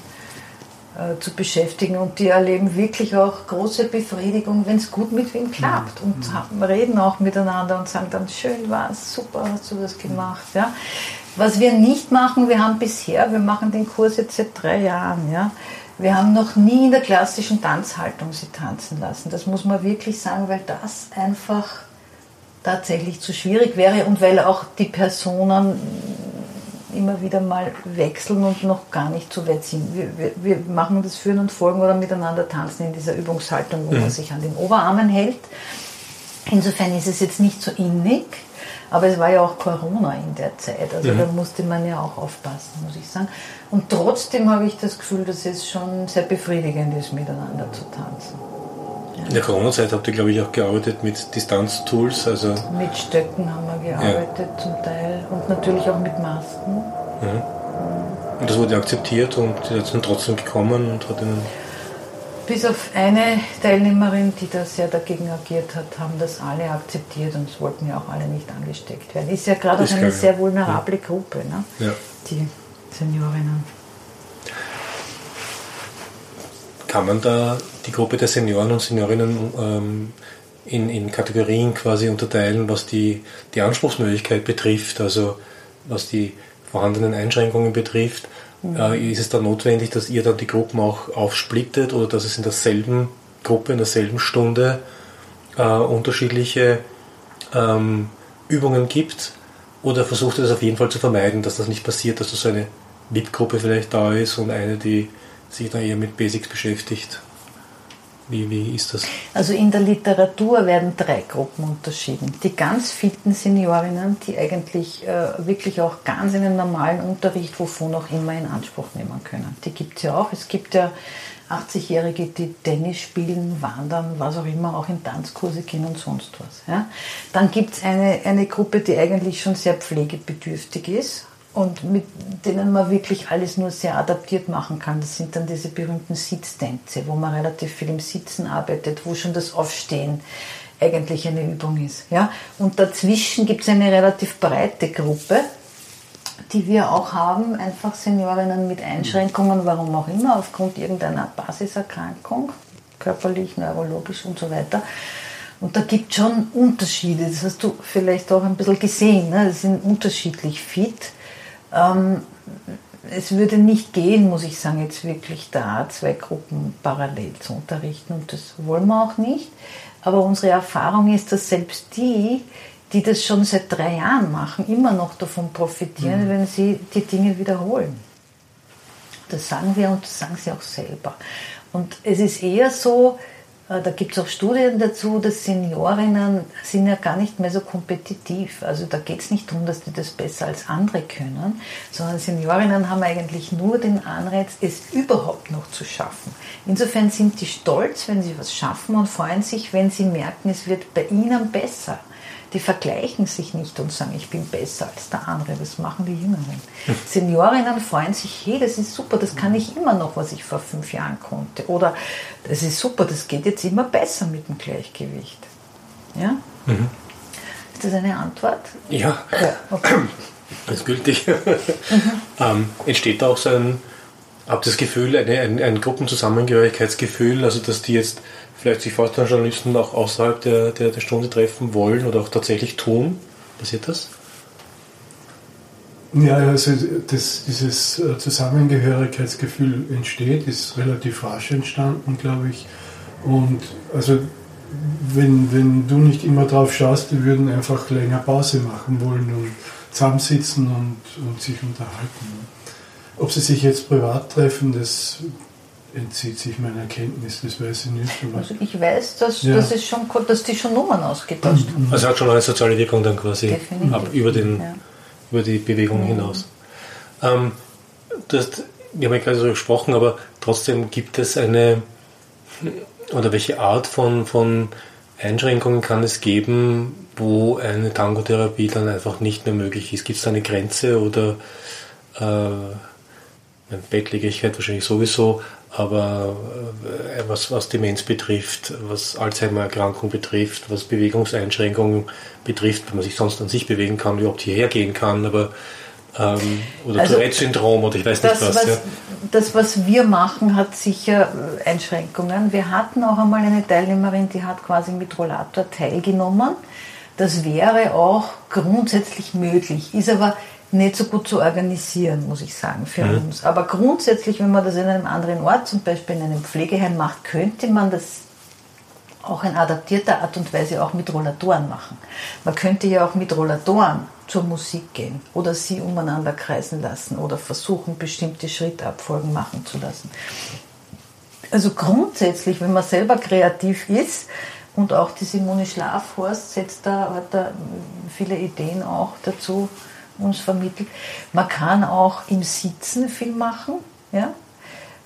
zu beschäftigen. Und die erleben wirklich auch große Befriedigung, wenn es gut mit wem klappt. Und mhm. reden auch miteinander und sagen dann, schön war es, super hast du das gemacht. Ja. Was wir nicht machen, wir haben bisher, wir machen den Kurs jetzt seit drei Jahren. Ja wir haben noch nie in der klassischen Tanzhaltung sie tanzen lassen. Das muss man wirklich sagen, weil das einfach tatsächlich zu schwierig wäre und weil auch die Personen immer wieder mal wechseln und noch gar nicht so weit sind. Wir, wir, wir machen das Führen und Folgen oder miteinander tanzen in dieser Übungshaltung, wo mhm. man sich an den Oberarmen hält. Insofern ist es jetzt nicht so innig, aber es war ja auch Corona in der Zeit. Also mhm. da musste man ja auch aufpassen, muss ich sagen. Und trotzdem habe ich das Gefühl, dass es schon sehr befriedigend ist, miteinander zu tanzen. In der Corona-Zeit habt ihr, glaube ich, auch gearbeitet mit Distanztools. Also mit Stöcken haben wir gearbeitet ja. zum Teil und natürlich auch mit Masken. Mhm. Und das wurde akzeptiert und die sind trotzdem gekommen und hat ihnen. Bis auf eine Teilnehmerin, die da sehr dagegen agiert hat, haben das alle akzeptiert und es wollten ja auch alle nicht angesteckt werden. Ist ja gerade auch eine sehr vulnerable ja. Gruppe, ne? Ja. die Seniorinnen. Kann man da die Gruppe der Senioren und Seniorinnen ähm, in, in Kategorien quasi unterteilen, was die, die Anspruchsmöglichkeit betrifft, also was die vorhandenen Einschränkungen betrifft? Mhm. Äh, ist es dann notwendig, dass ihr dann die Gruppen auch aufsplittet oder dass es in derselben Gruppe, in derselben Stunde äh, unterschiedliche ähm, Übungen gibt? Oder versucht ihr das auf jeden Fall zu vermeiden, dass das nicht passiert, dass da so eine VIP-Gruppe vielleicht da ist und eine, die sich da eher mit Basics beschäftigt? Wie, wie ist das? Also in der Literatur werden drei Gruppen unterschieden. Die ganz fitten Seniorinnen, die eigentlich äh, wirklich auch ganz in den normalen Unterricht, wovon auch immer, in Anspruch nehmen können. Die gibt es ja auch. Es gibt ja 80-Jährige, die Tennis spielen, wandern, was auch immer, auch in Tanzkurse gehen und sonst was. Ja. Dann gibt es eine, eine Gruppe, die eigentlich schon sehr pflegebedürftig ist, und mit denen man wirklich alles nur sehr adaptiert machen kann. Das sind dann diese berühmten Sitztänze, wo man relativ viel im Sitzen arbeitet, wo schon das Aufstehen eigentlich eine Übung ist. Ja? Und dazwischen gibt es eine relativ breite Gruppe, die wir auch haben, einfach Seniorinnen mit Einschränkungen, warum auch immer, aufgrund irgendeiner Basiserkrankung, körperlich, neurologisch und so weiter. Und da gibt es schon Unterschiede, das hast du vielleicht auch ein bisschen gesehen, ne? die sind unterschiedlich fit ähm, es würde nicht gehen, muss ich sagen, jetzt wirklich da zwei Gruppen parallel zu unterrichten und das wollen wir auch nicht. Aber unsere Erfahrung ist, dass selbst die, die das schon seit drei Jahren machen, immer noch davon profitieren, mhm. wenn sie die Dinge wiederholen. Das sagen wir und das sagen sie auch selber. Und es ist eher so, da gibt es auch Studien dazu, dass Seniorinnen sind ja gar nicht mehr so kompetitiv. Also da geht es nicht darum, dass die das besser als andere können, sondern Seniorinnen haben eigentlich nur den Anreiz, es überhaupt noch zu schaffen. Insofern sind die stolz, wenn sie was schaffen und freuen sich, wenn sie merken, es wird bei ihnen besser die vergleichen sich nicht und sagen, ich bin besser als der andere. Das machen die Jüngeren. Seniorinnen freuen sich, hey, das ist super, das kann ich immer noch, was ich vor fünf Jahren konnte. Oder das ist super, das geht jetzt immer besser mit dem Gleichgewicht. Ja? Mhm. Ist das eine Antwort? Ja. ja okay. Das ist gültig. Mhm. ähm, entsteht da auch so ein, habt das Gefühl, eine, ein, ein Gruppenzusammengehörigkeitsgefühl, also dass die jetzt vielleicht sich Journalisten auch außerhalb der, der, der Stunde treffen wollen oder auch tatsächlich tun? Passiert das? Ja, also das, dieses äh, Zusammengehörigkeitsgefühl entsteht, ist relativ rasch entstanden, glaube ich. Und also wenn, wenn du nicht immer drauf schaust, die würden einfach länger Pause machen wollen und zusammensitzen und, und sich unterhalten. Ob sie sich jetzt privat treffen, das entzieht sich meiner Kenntnis, das weiß ich nicht. also ich weiß, dass, ja. das schon, dass die schon Nummern ausgetauscht haben. Also hat schon eine soziale Wirkung dann quasi ab, über, den, ja. über die Bewegung mhm. hinaus. Ähm, das, wir haben ja gerade so gesprochen, aber trotzdem gibt es eine, oder welche Art von, von Einschränkungen kann es geben, wo eine Tangotherapie dann einfach nicht mehr möglich ist? Gibt es da eine Grenze oder äh, Bettlägerigkeit wahrscheinlich sowieso, aber äh, was, was Demenz betrifft, was Alzheimer-Erkrankung betrifft, was Bewegungseinschränkungen betrifft, wenn man sich sonst an sich bewegen kann, überhaupt hierher gehen kann, aber ähm, oder also, Tourette-Syndrom oder ich weiß nicht was. was ja. Das, was wir machen, hat sicher Einschränkungen. Wir hatten auch einmal eine Teilnehmerin, die hat quasi mit Rollator teilgenommen. Das wäre auch grundsätzlich möglich, ist aber nicht so gut zu organisieren, muss ich sagen, für mhm. uns. Aber grundsätzlich, wenn man das in einem anderen Ort, zum Beispiel in einem Pflegeheim macht, könnte man das auch in adaptierter Art und Weise auch mit Rollatoren machen. Man könnte ja auch mit Rollatoren zur Musik gehen oder sie umeinander kreisen lassen oder versuchen, bestimmte Schrittabfolgen machen zu lassen. Also grundsätzlich, wenn man selber kreativ ist und auch die Simone Schlafhorst setzt da, hat da viele Ideen auch dazu, uns vermittelt. Man kann auch im Sitzen viel machen. Ja?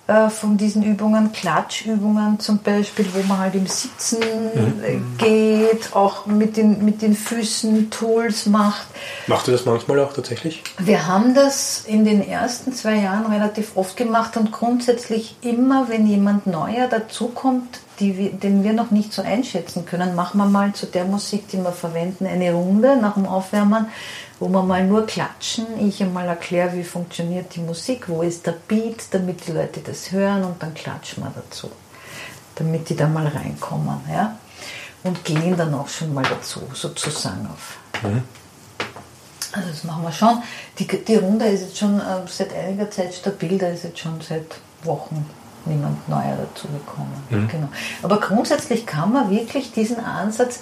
äh, von diesen Übungen, Klatschübungen zum Beispiel, wo man halt im Sitzen äh, Mhm. geht, auch mit den, mit den Füßen Tools macht. Macht ihr das manchmal auch tatsächlich? Wir haben das in den ersten zwei Jahren relativ oft gemacht und grundsätzlich immer, wenn jemand neuer dazukommt, die wir, den wir noch nicht so einschätzen können, machen wir mal zu der Musik, die wir verwenden, eine Runde nach dem Aufwärmen, wo wir mal nur klatschen. Ich einmal erkläre, wie funktioniert die Musik, wo ist der Beat, damit die Leute das hören und dann klatschen wir dazu, damit die da mal reinkommen. Ja? Und gehen dann auch schon mal dazu, sozusagen auf. Also das machen wir schon. Die, die Runde ist jetzt schon äh, seit einiger Zeit stabil, da ist jetzt schon seit Wochen niemand neuer dazugekommen. Genau. Aber grundsätzlich kann man wirklich diesen Ansatz,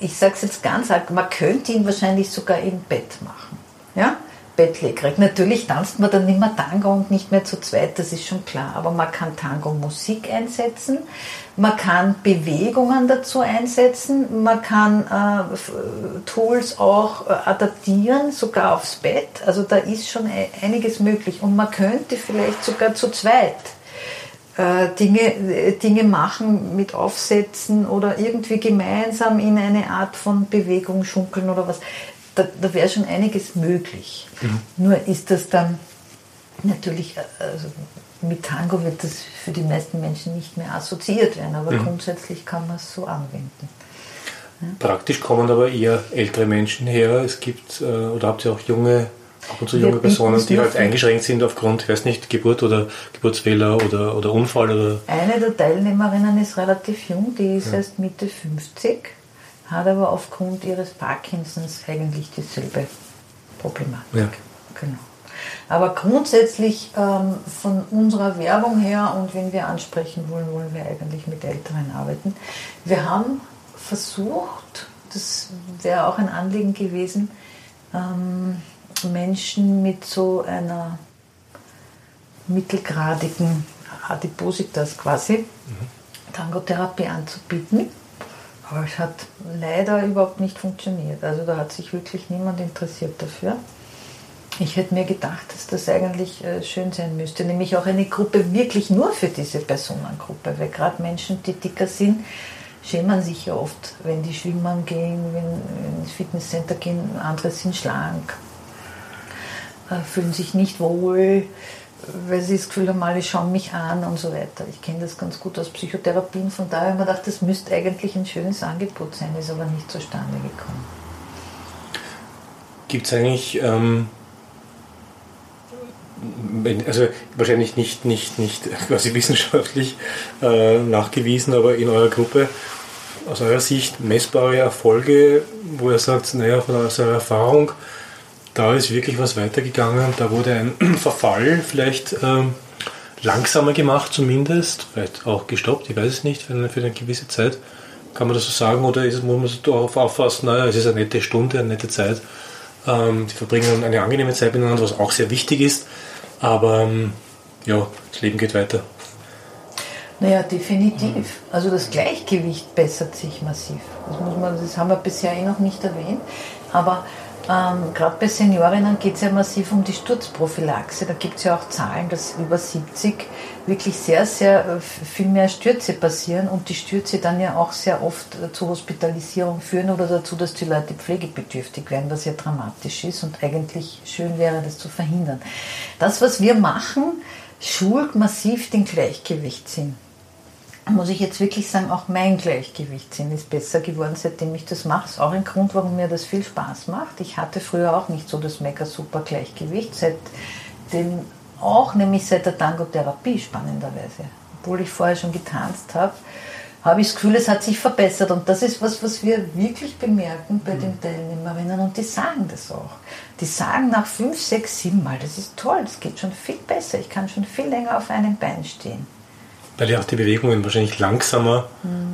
ich sage es jetzt ganz arg, man könnte ihn wahrscheinlich sogar im Bett machen. Ja? Bettlägerig. Natürlich tanzt man dann nicht mehr Tango und nicht mehr zu zweit, das ist schon klar. Aber man kann Tango-Musik einsetzen, man kann Bewegungen dazu einsetzen, man kann äh, Tools auch äh, adaptieren, sogar aufs Bett. Also da ist schon e- einiges möglich. Und man könnte vielleicht sogar zu zweit Dinge, äh, Dinge machen mit Aufsätzen oder irgendwie gemeinsam in eine Art von Bewegung schunkeln oder was. Da, da wäre schon einiges möglich. Nur ist das dann natürlich, äh, also mit Tango wird das für die meisten Menschen nicht mehr assoziiert werden, aber grundsätzlich kann man es so anwenden. Praktisch kommen aber eher ältere Menschen her. Es gibt, äh, oder habt ihr auch junge, ab und zu junge Personen, die halt eingeschränkt sind aufgrund, ich weiß nicht, Geburt oder Geburtsfehler oder, oder Unfall oder. Eine der Teilnehmerinnen ist relativ jung, die ist erst Mitte 50, hat aber aufgrund ihres Parkinsons eigentlich dieselbe Problematik. Ja. Genau. Aber grundsätzlich ähm, von unserer Werbung her und wenn wir ansprechen wollen, wollen wir eigentlich mit Älteren arbeiten. Wir haben versucht, das wäre auch ein Anliegen gewesen, ähm, Menschen mit so einer mittelgradigen Adipositas quasi Tangotherapie anzubieten. Aber es hat leider überhaupt nicht funktioniert. Also da hat sich wirklich niemand interessiert dafür. Ich hätte mir gedacht, dass das eigentlich äh, schön sein müsste, nämlich auch eine Gruppe wirklich nur für diese Personengruppe, weil gerade Menschen, die dicker sind, schämen sich ja oft, wenn die schwimmen gehen, wenn ins Fitnesscenter gehen, andere sind schlank, fühlen sich nicht wohl, weil sie das Gefühl haben, alle schauen mich an und so weiter. Ich kenne das ganz gut aus Psychotherapien, von daher habe ich mir gedacht, das müsste eigentlich ein schönes Angebot sein, ist aber nicht zustande gekommen. Gibt es eigentlich, ähm, also wahrscheinlich nicht, nicht, nicht quasi wissenschaftlich äh, nachgewiesen, aber in eurer Gruppe aus eurer Sicht messbare Erfolge, wo ihr sagt, naja, von eurer Erfahrung, da ist wirklich was weitergegangen, da wurde ein Verfall vielleicht ähm, langsamer gemacht zumindest, vielleicht auch gestoppt, ich weiß es nicht, für eine, für eine gewisse Zeit. Kann man das so sagen oder ist, muss man es darauf auffassen, naja, es ist eine nette Stunde, eine nette Zeit. Ähm, die verbringen eine angenehme Zeit miteinander, was auch sehr wichtig ist. Aber ähm, ja, das Leben geht weiter. Naja, definitiv. Also das Gleichgewicht bessert sich massiv. Das, muss man, das haben wir bisher eh noch nicht erwähnt. Aber ähm, gerade bei Seniorinnen geht es ja massiv um die Sturzprophylaxe. Da gibt es ja auch Zahlen, dass über 70 wirklich sehr, sehr äh, viel mehr Stürze passieren und die Stürze dann ja auch sehr oft äh, zur Hospitalisierung führen oder dazu, dass die Leute pflegebedürftig werden, was ja dramatisch ist und eigentlich schön wäre, das zu verhindern. Das, was wir machen, schult massiv den Gleichgewichtssinn muss ich jetzt wirklich sagen, auch mein Gleichgewichtssinn ist besser geworden, seitdem ich das mache. Ist auch ein Grund, warum mir das viel Spaß macht. Ich hatte früher auch nicht so das mega super Gleichgewicht, seitdem auch, nämlich seit der Tango-Therapie spannenderweise. Obwohl ich vorher schon getanzt habe, habe ich das Gefühl, es hat sich verbessert. Und das ist was, was wir wirklich bemerken bei den Teilnehmerinnen. Und die sagen das auch. Die sagen nach fünf, sechs, sieben Mal, das ist toll, das geht schon viel besser. Ich kann schon viel länger auf einem Bein stehen. Weil ja auch die Bewegungen wahrscheinlich langsamer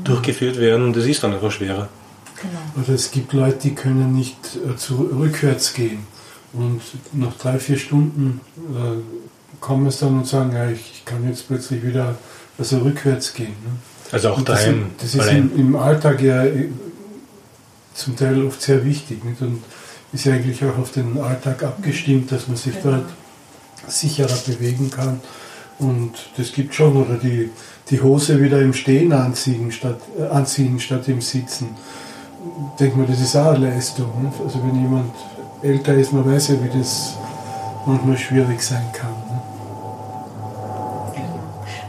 durchgeführt werden und es ist dann einfach schwerer. Genau. Oder es gibt Leute, die können nicht äh, zu, rückwärts gehen. Und nach drei, vier Stunden äh, kommen es dann und sagen, ja, ich, ich kann jetzt plötzlich wieder also rückwärts gehen. Ne? Also auch Und das, daheim. das ist im, im Alltag ja äh, zum Teil oft sehr wichtig. Nicht? Und ist ja eigentlich auch auf den Alltag abgestimmt, dass man sich dort sicherer bewegen kann. Und das gibt schon, oder die, die Hose wieder im Stehen anziehen statt, äh, anziehen statt im Sitzen. Ich denke mal, das ist auch eine Leistung. Ne? Also wenn jemand älter ist, man weiß ja, wie das manchmal schwierig sein kann.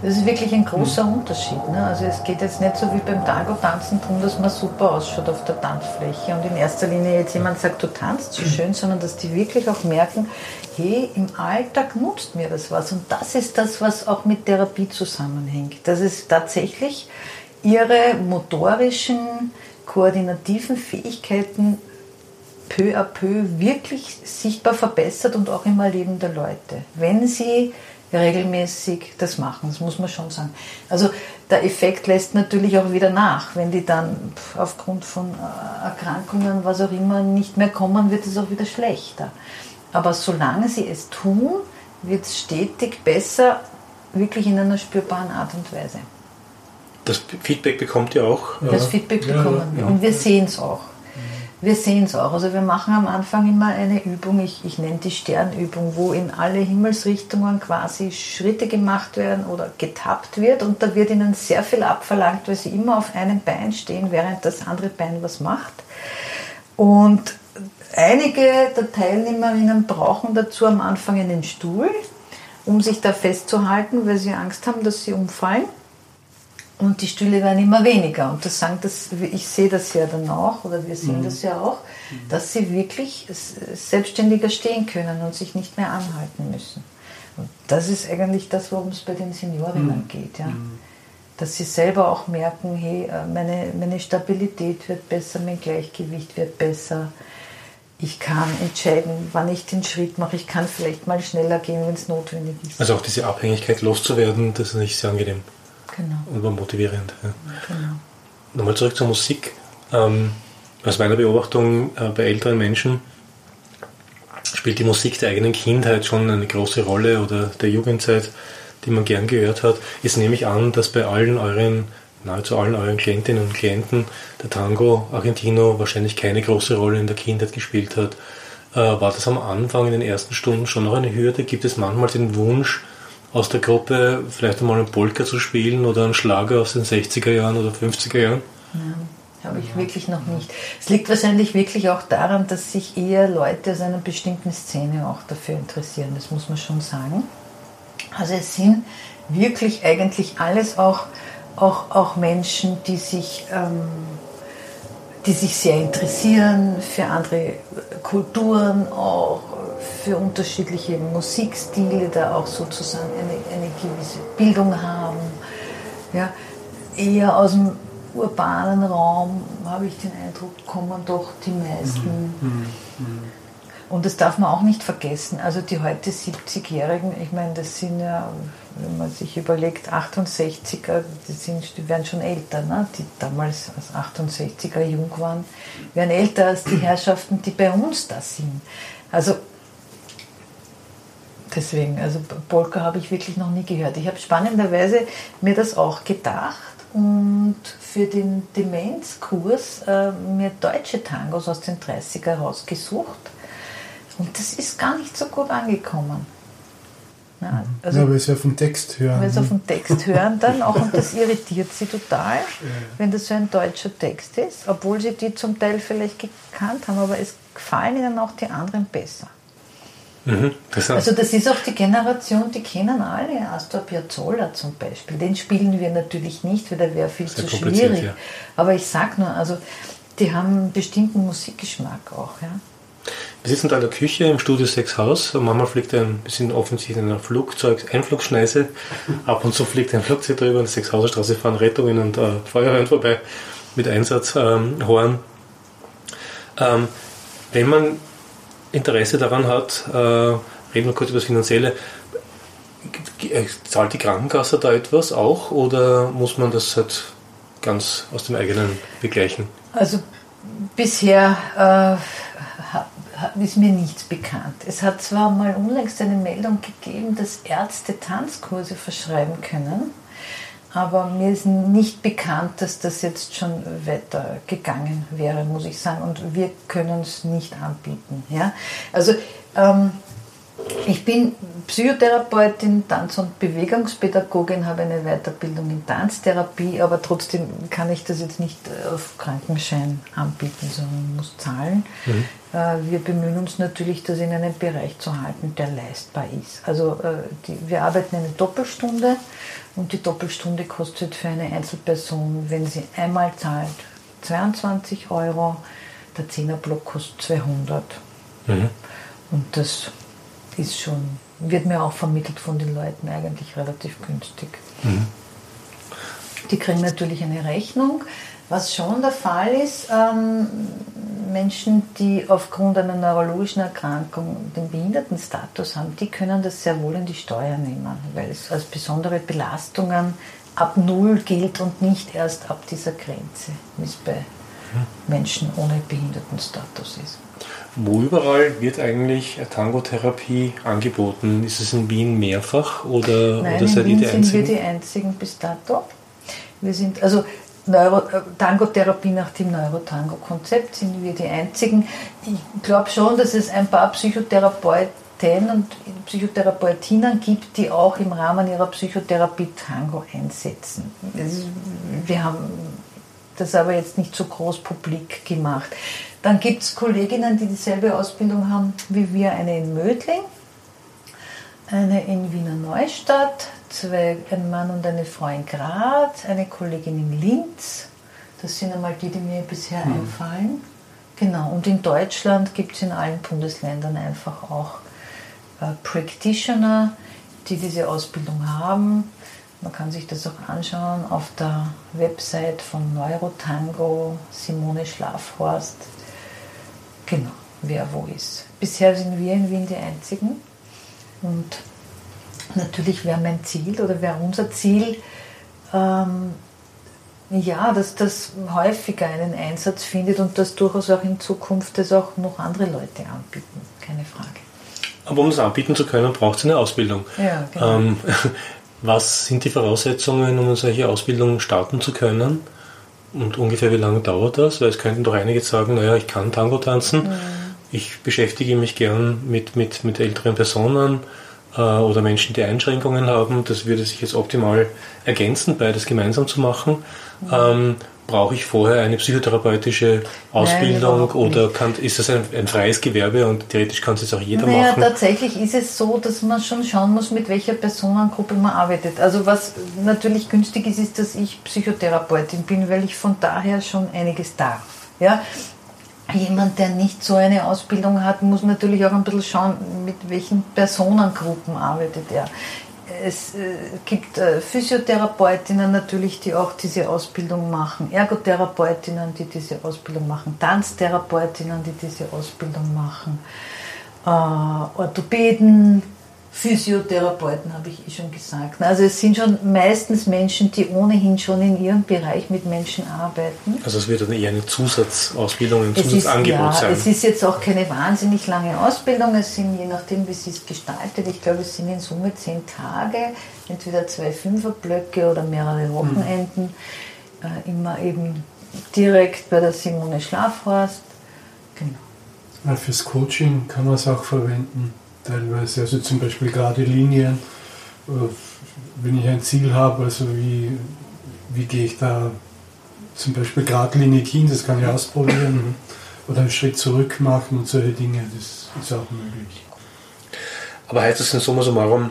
Das ist wirklich ein großer mhm. Unterschied. Ne? Also es geht jetzt nicht so wie beim Tango-Tanzen darum, dass man super ausschaut auf der Tanzfläche und in erster Linie jetzt jemand sagt, du tanzt so schön, sondern dass die wirklich auch merken, hey, im Alltag nutzt mir das was. Und das ist das, was auch mit Therapie zusammenhängt. Das ist tatsächlich ihre motorischen, koordinativen Fähigkeiten peu à peu wirklich sichtbar verbessert und auch im Erleben der Leute. Wenn sie regelmäßig das machen, das muss man schon sagen. Also der Effekt lässt natürlich auch wieder nach. Wenn die dann aufgrund von äh, Erkrankungen, was auch immer, nicht mehr kommen, wird es auch wieder schlechter. Aber solange sie es tun, wird es stetig besser, wirklich in einer spürbaren Art und Weise. Das Feedback bekommt ihr auch? Das Feedback bekommen ja, wir und wir sehen es auch. Wir sehen es auch. Also wir machen am Anfang immer eine Übung, ich, ich nenne die Sternübung, wo in alle Himmelsrichtungen quasi Schritte gemacht werden oder getappt wird und da wird ihnen sehr viel abverlangt, weil sie immer auf einem Bein stehen, während das andere Bein was macht. Und Einige der Teilnehmerinnen brauchen dazu am Anfang einen Stuhl, um sich da festzuhalten, weil sie Angst haben, dass sie umfallen. Und die Stühle werden immer weniger. Und das sagen das, ich sehe das ja dann auch, oder wir sehen mhm. das ja auch, dass sie wirklich selbstständiger stehen können und sich nicht mehr anhalten müssen. Und das ist eigentlich das, worum es bei den Seniorinnen mhm. geht. Ja? Mhm. Dass sie selber auch merken, hey, äh, meine, meine Stabilität wird besser, mein Gleichgewicht wird besser ich kann entscheiden, wann ich den Schritt mache. Ich kann vielleicht mal schneller gehen, wenn es notwendig ist. Also auch diese Abhängigkeit loszuwerden, das ist nicht sehr angenehm. Genau. Und motivierend. Ja. Genau. Nochmal zurück zur Musik. Ähm, aus meiner Beobachtung äh, bei älteren Menschen spielt die Musik der eigenen Kindheit schon eine große Rolle oder der Jugendzeit, die man gern gehört hat. Jetzt nehme ich an, dass bei allen euren nahezu allen euren Klientinnen und Klienten der Tango Argentino wahrscheinlich keine große Rolle in der Kindheit gespielt hat. Äh, war das am Anfang in den ersten Stunden schon noch eine Hürde? Gibt es manchmal den Wunsch, aus der Gruppe vielleicht einmal einen Polka zu spielen oder einen Schlager aus den 60er Jahren oder 50er Jahren? Nein, habe ich wirklich noch nicht. Es liegt wahrscheinlich wirklich auch daran, dass sich eher Leute aus einer bestimmten Szene auch dafür interessieren. Das muss man schon sagen. Also es sind wirklich eigentlich alles auch auch, auch Menschen, die sich, ähm, die sich sehr interessieren für andere Kulturen, auch für unterschiedliche Musikstile, da auch sozusagen eine, eine gewisse Bildung haben. Ja, eher aus dem urbanen Raum, habe ich den Eindruck, kommen doch die meisten. Mhm. Mhm. Und das darf man auch nicht vergessen. Also die heute 70-Jährigen, ich meine, das sind ja wenn man sich überlegt, 68er, die, sind, die werden schon älter, ne? die damals als 68er jung waren, werden älter als die Herrschaften, die bei uns da sind. Also deswegen, also Polka habe ich wirklich noch nie gehört. Ich habe spannenderweise mir das auch gedacht und für den Demenzkurs äh, mir deutsche Tangos aus den 30er rausgesucht. Und das ist gar nicht so gut angekommen. Ja, also, ja, weil sie auf den Text hören. Weil sie auf den Text hören dann auch und das irritiert sie total, wenn das so ein deutscher Text ist, obwohl sie die zum Teil vielleicht gekannt haben, aber es gefallen ihnen auch die anderen besser. Mhm, also das ist auch die Generation, die kennen alle Astor Piazzolla zum Beispiel. Den spielen wir natürlich nicht, weil der wäre viel Sehr zu schwierig. Ja. Aber ich sag nur, also die haben einen bestimmten Musikgeschmack auch. Ja. Wir sitzen da in der Küche im Studio 6 Haus. Manchmal fliegt ein bisschen offensichtlich ein Flugzeug, Einflugschneise. Ab und zu fliegt ein Flugzeug drüber. An der Sechshauser Straße fahren Rettungen und äh, Feuerwehren vorbei mit Einsatzhorn. Ähm, ähm, wenn man Interesse daran hat, äh, reden wir kurz über das Finanzielle. Zahlt die Krankenkasse da etwas auch oder muss man das halt ganz aus dem eigenen begleichen? Also bisher äh, ist mir nichts bekannt. Es hat zwar mal unlängst eine Meldung gegeben, dass Ärzte Tanzkurse verschreiben können, aber mir ist nicht bekannt, dass das jetzt schon weitergegangen wäre, muss ich sagen. Und wir können es nicht anbieten. Ja? Also ähm, ich bin Psychotherapeutin, Tanz- und Bewegungspädagogin, habe eine Weiterbildung in Tanztherapie, aber trotzdem kann ich das jetzt nicht äh, auf Krankenschein anbieten, sondern muss zahlen. Mhm. Äh, wir bemühen uns natürlich, das in einem Bereich zu halten, der leistbar ist. Also äh, die, wir arbeiten eine Doppelstunde und die Doppelstunde kostet für eine Einzelperson, wenn sie einmal zahlt, 22 Euro, der 10er-Block kostet 200. Mhm. Und das ist schon, wird mir auch vermittelt von den Leuten eigentlich relativ günstig. Mhm. Die kriegen natürlich eine Rechnung. Was schon der Fall ist, ähm, Menschen, die aufgrund einer neurologischen Erkrankung den Behindertenstatus haben, die können das sehr wohl in die Steuer nehmen, weil es als besondere Belastungen ab Null gilt und nicht erst ab dieser Grenze, wie es bei. Menschen ohne Behindertenstatus ist. Wo überall wird eigentlich Tango-Therapie angeboten? Ist es in Wien mehrfach oder, Nein, oder seid ihr die Einzigen? sind wir die Einzigen bis dato. Wir sind, also Neuro, äh, Tango-Therapie nach dem Neurotango-Konzept sind wir die Einzigen. Ich glaube schon, dass es ein paar Psychotherapeuten und Psychotherapeutinnen gibt, die auch im Rahmen ihrer Psychotherapie Tango einsetzen. Wir haben das aber jetzt nicht so groß publik gemacht. Dann gibt es Kolleginnen, die dieselbe Ausbildung haben wie wir, eine in Mödling, eine in Wiener Neustadt, zwei, ein Mann und eine Frau in Graz, eine Kollegin in Linz. Das sind einmal die, die mir bisher mhm. einfallen. Genau, und in Deutschland gibt es in allen Bundesländern einfach auch äh, Practitioner, die diese Ausbildung haben. Man kann sich das auch anschauen auf der Website von Neurotango, Simone Schlafhorst. Genau, wer wo ist. Bisher sind wir in Wien die Einzigen. Und natürlich wäre mein Ziel oder wäre unser Ziel, ähm, ja, dass das häufiger einen Einsatz findet und dass durchaus auch in Zukunft das auch noch andere Leute anbieten. Keine Frage. Aber um das anbieten zu können, braucht es eine Ausbildung. Ja, genau. Ähm, was sind die Voraussetzungen, um eine solche Ausbildung starten zu können? Und ungefähr wie lange dauert das? Weil es könnten doch einige sagen, naja, ich kann Tango tanzen, mhm. ich beschäftige mich gern mit, mit, mit älteren Personen äh, oder Menschen, die Einschränkungen haben. Das würde sich jetzt optimal ergänzen, beides gemeinsam zu machen. Mhm. Ähm, brauche ich vorher eine psychotherapeutische Ausbildung Nein, oder kann, ist das ein, ein, freies Gewerbe und theoretisch kann es jetzt auch jeder naja, machen? Tatsächlich ist es so, dass man schon schauen muss, mit welcher Personengruppe man arbeitet. Also was natürlich günstig ist, ist, dass ich Psychotherapeutin bin, weil ich von daher schon einiges darf. Ja? Jemand, der nicht so eine Ausbildung hat, muss natürlich auch ein bisschen schauen, mit welchen Personengruppen arbeitet er es äh, gibt äh, Physiotherapeutinnen natürlich, die auch diese Ausbildung machen, Ergotherapeutinnen, die diese Ausbildung machen, Tanztherapeutinnen, die diese Ausbildung machen, äh, Orthopäden, Physiotherapeuten, habe ich eh schon gesagt. Also es sind schon meistens Menschen, die ohnehin schon in ihrem Bereich mit Menschen arbeiten. Also es wird dann eher eine Zusatzausbildung, ein Zusatzangebot ist, ja, sein. Es ist jetzt auch keine wahnsinnig lange Ausbildung, es sind je nachdem, wie sie es gestaltet, ich glaube es sind in Summe zehn Tage, entweder zwei Fünferblöcke oder mehrere Wochenenden, mhm. äh, immer eben direkt bei der Simone Schlafhorst. Genau. Ja, fürs Coaching kann man es auch verwenden teilweise. Also zum Beispiel gerade Linien, äh, wenn ich ein Ziel habe, also wie, wie gehe ich da zum Beispiel geradlinig hin, das kann ich ausprobieren. Oder einen Schritt zurück machen und solche Dinge, das ist auch möglich. Aber heißt das in summa summarum,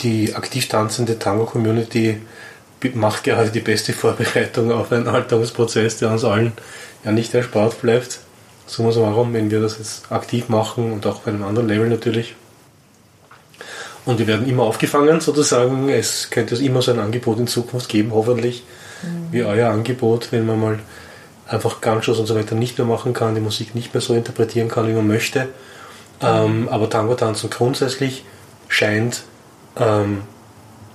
die aktiv tanzende Tango-Community macht gerade die beste Vorbereitung auf einen Alterungsprozess, der uns allen ja nicht erspart bleibt? Summa summarum, wenn wir das jetzt aktiv machen und auch bei einem anderen Level natürlich. Und wir werden immer aufgefangen sozusagen. Es könnte immer so ein Angebot in Zukunft geben, hoffentlich, mhm. wie euer Angebot, wenn man mal einfach Ganschuss und so weiter nicht mehr machen kann, die Musik nicht mehr so interpretieren kann, wie man möchte. Mhm. Ähm, aber Tango tanzen grundsätzlich scheint ähm,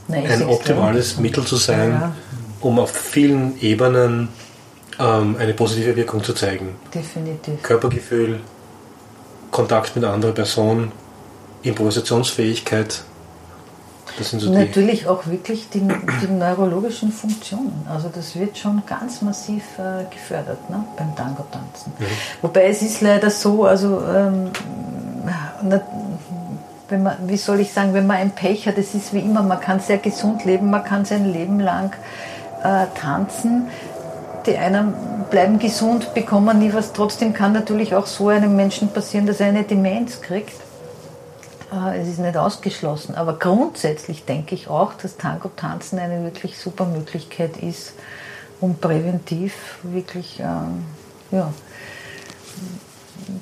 Nein, ein optimales Mittel zu sein, ja. um auf vielen Ebenen ähm, eine positive Wirkung zu zeigen. Definitiv. Körpergefühl, Kontakt mit einer anderen Person, Improvisationsfähigkeit. Das sind so Natürlich auch wirklich die, die, neurologischen Funktionen. Also das wird schon ganz massiv äh, gefördert ne, beim Tango-Tanzen. Mhm. Wobei es ist leider so, also ähm, wenn man, wie soll ich sagen, wenn man ein Pech hat, es ist wie immer, man kann sehr gesund leben, man kann sein Leben lang äh, tanzen. Die einen bleiben gesund, bekommen nie was. Trotzdem kann natürlich auch so einem Menschen passieren, dass er eine Demenz kriegt. Äh, es ist nicht ausgeschlossen. Aber grundsätzlich denke ich auch, dass Tango-Tanzen eine wirklich super Möglichkeit ist, um präventiv wirklich ähm, ja,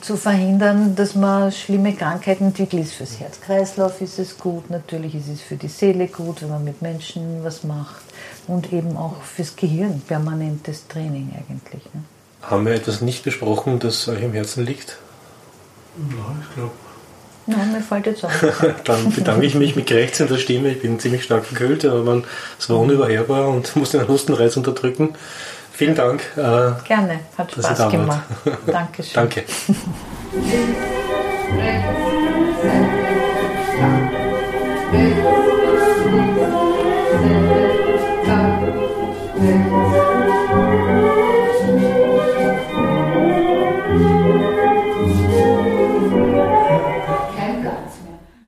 zu verhindern, dass man schlimme Krankheiten entwickelt. Ist fürs Herz-Kreislauf ist es gut, natürlich ist es für die Seele gut, wenn man mit Menschen was macht und eben auch fürs Gehirn permanentes Training eigentlich. Ne? Haben wir etwas nicht besprochen, das euch im Herzen liegt? Ja, ich glaube. Nein, mir fällt jetzt auf. Dann bedanke ich mich mit krächzender Stimme. Ich bin ziemlich stark verkühlt, aber es war unüberhörbar und musste den Hustenreiz unterdrücken. Vielen Dank. Äh, Gerne, hat Spaß gemacht. Dankeschön. Danke.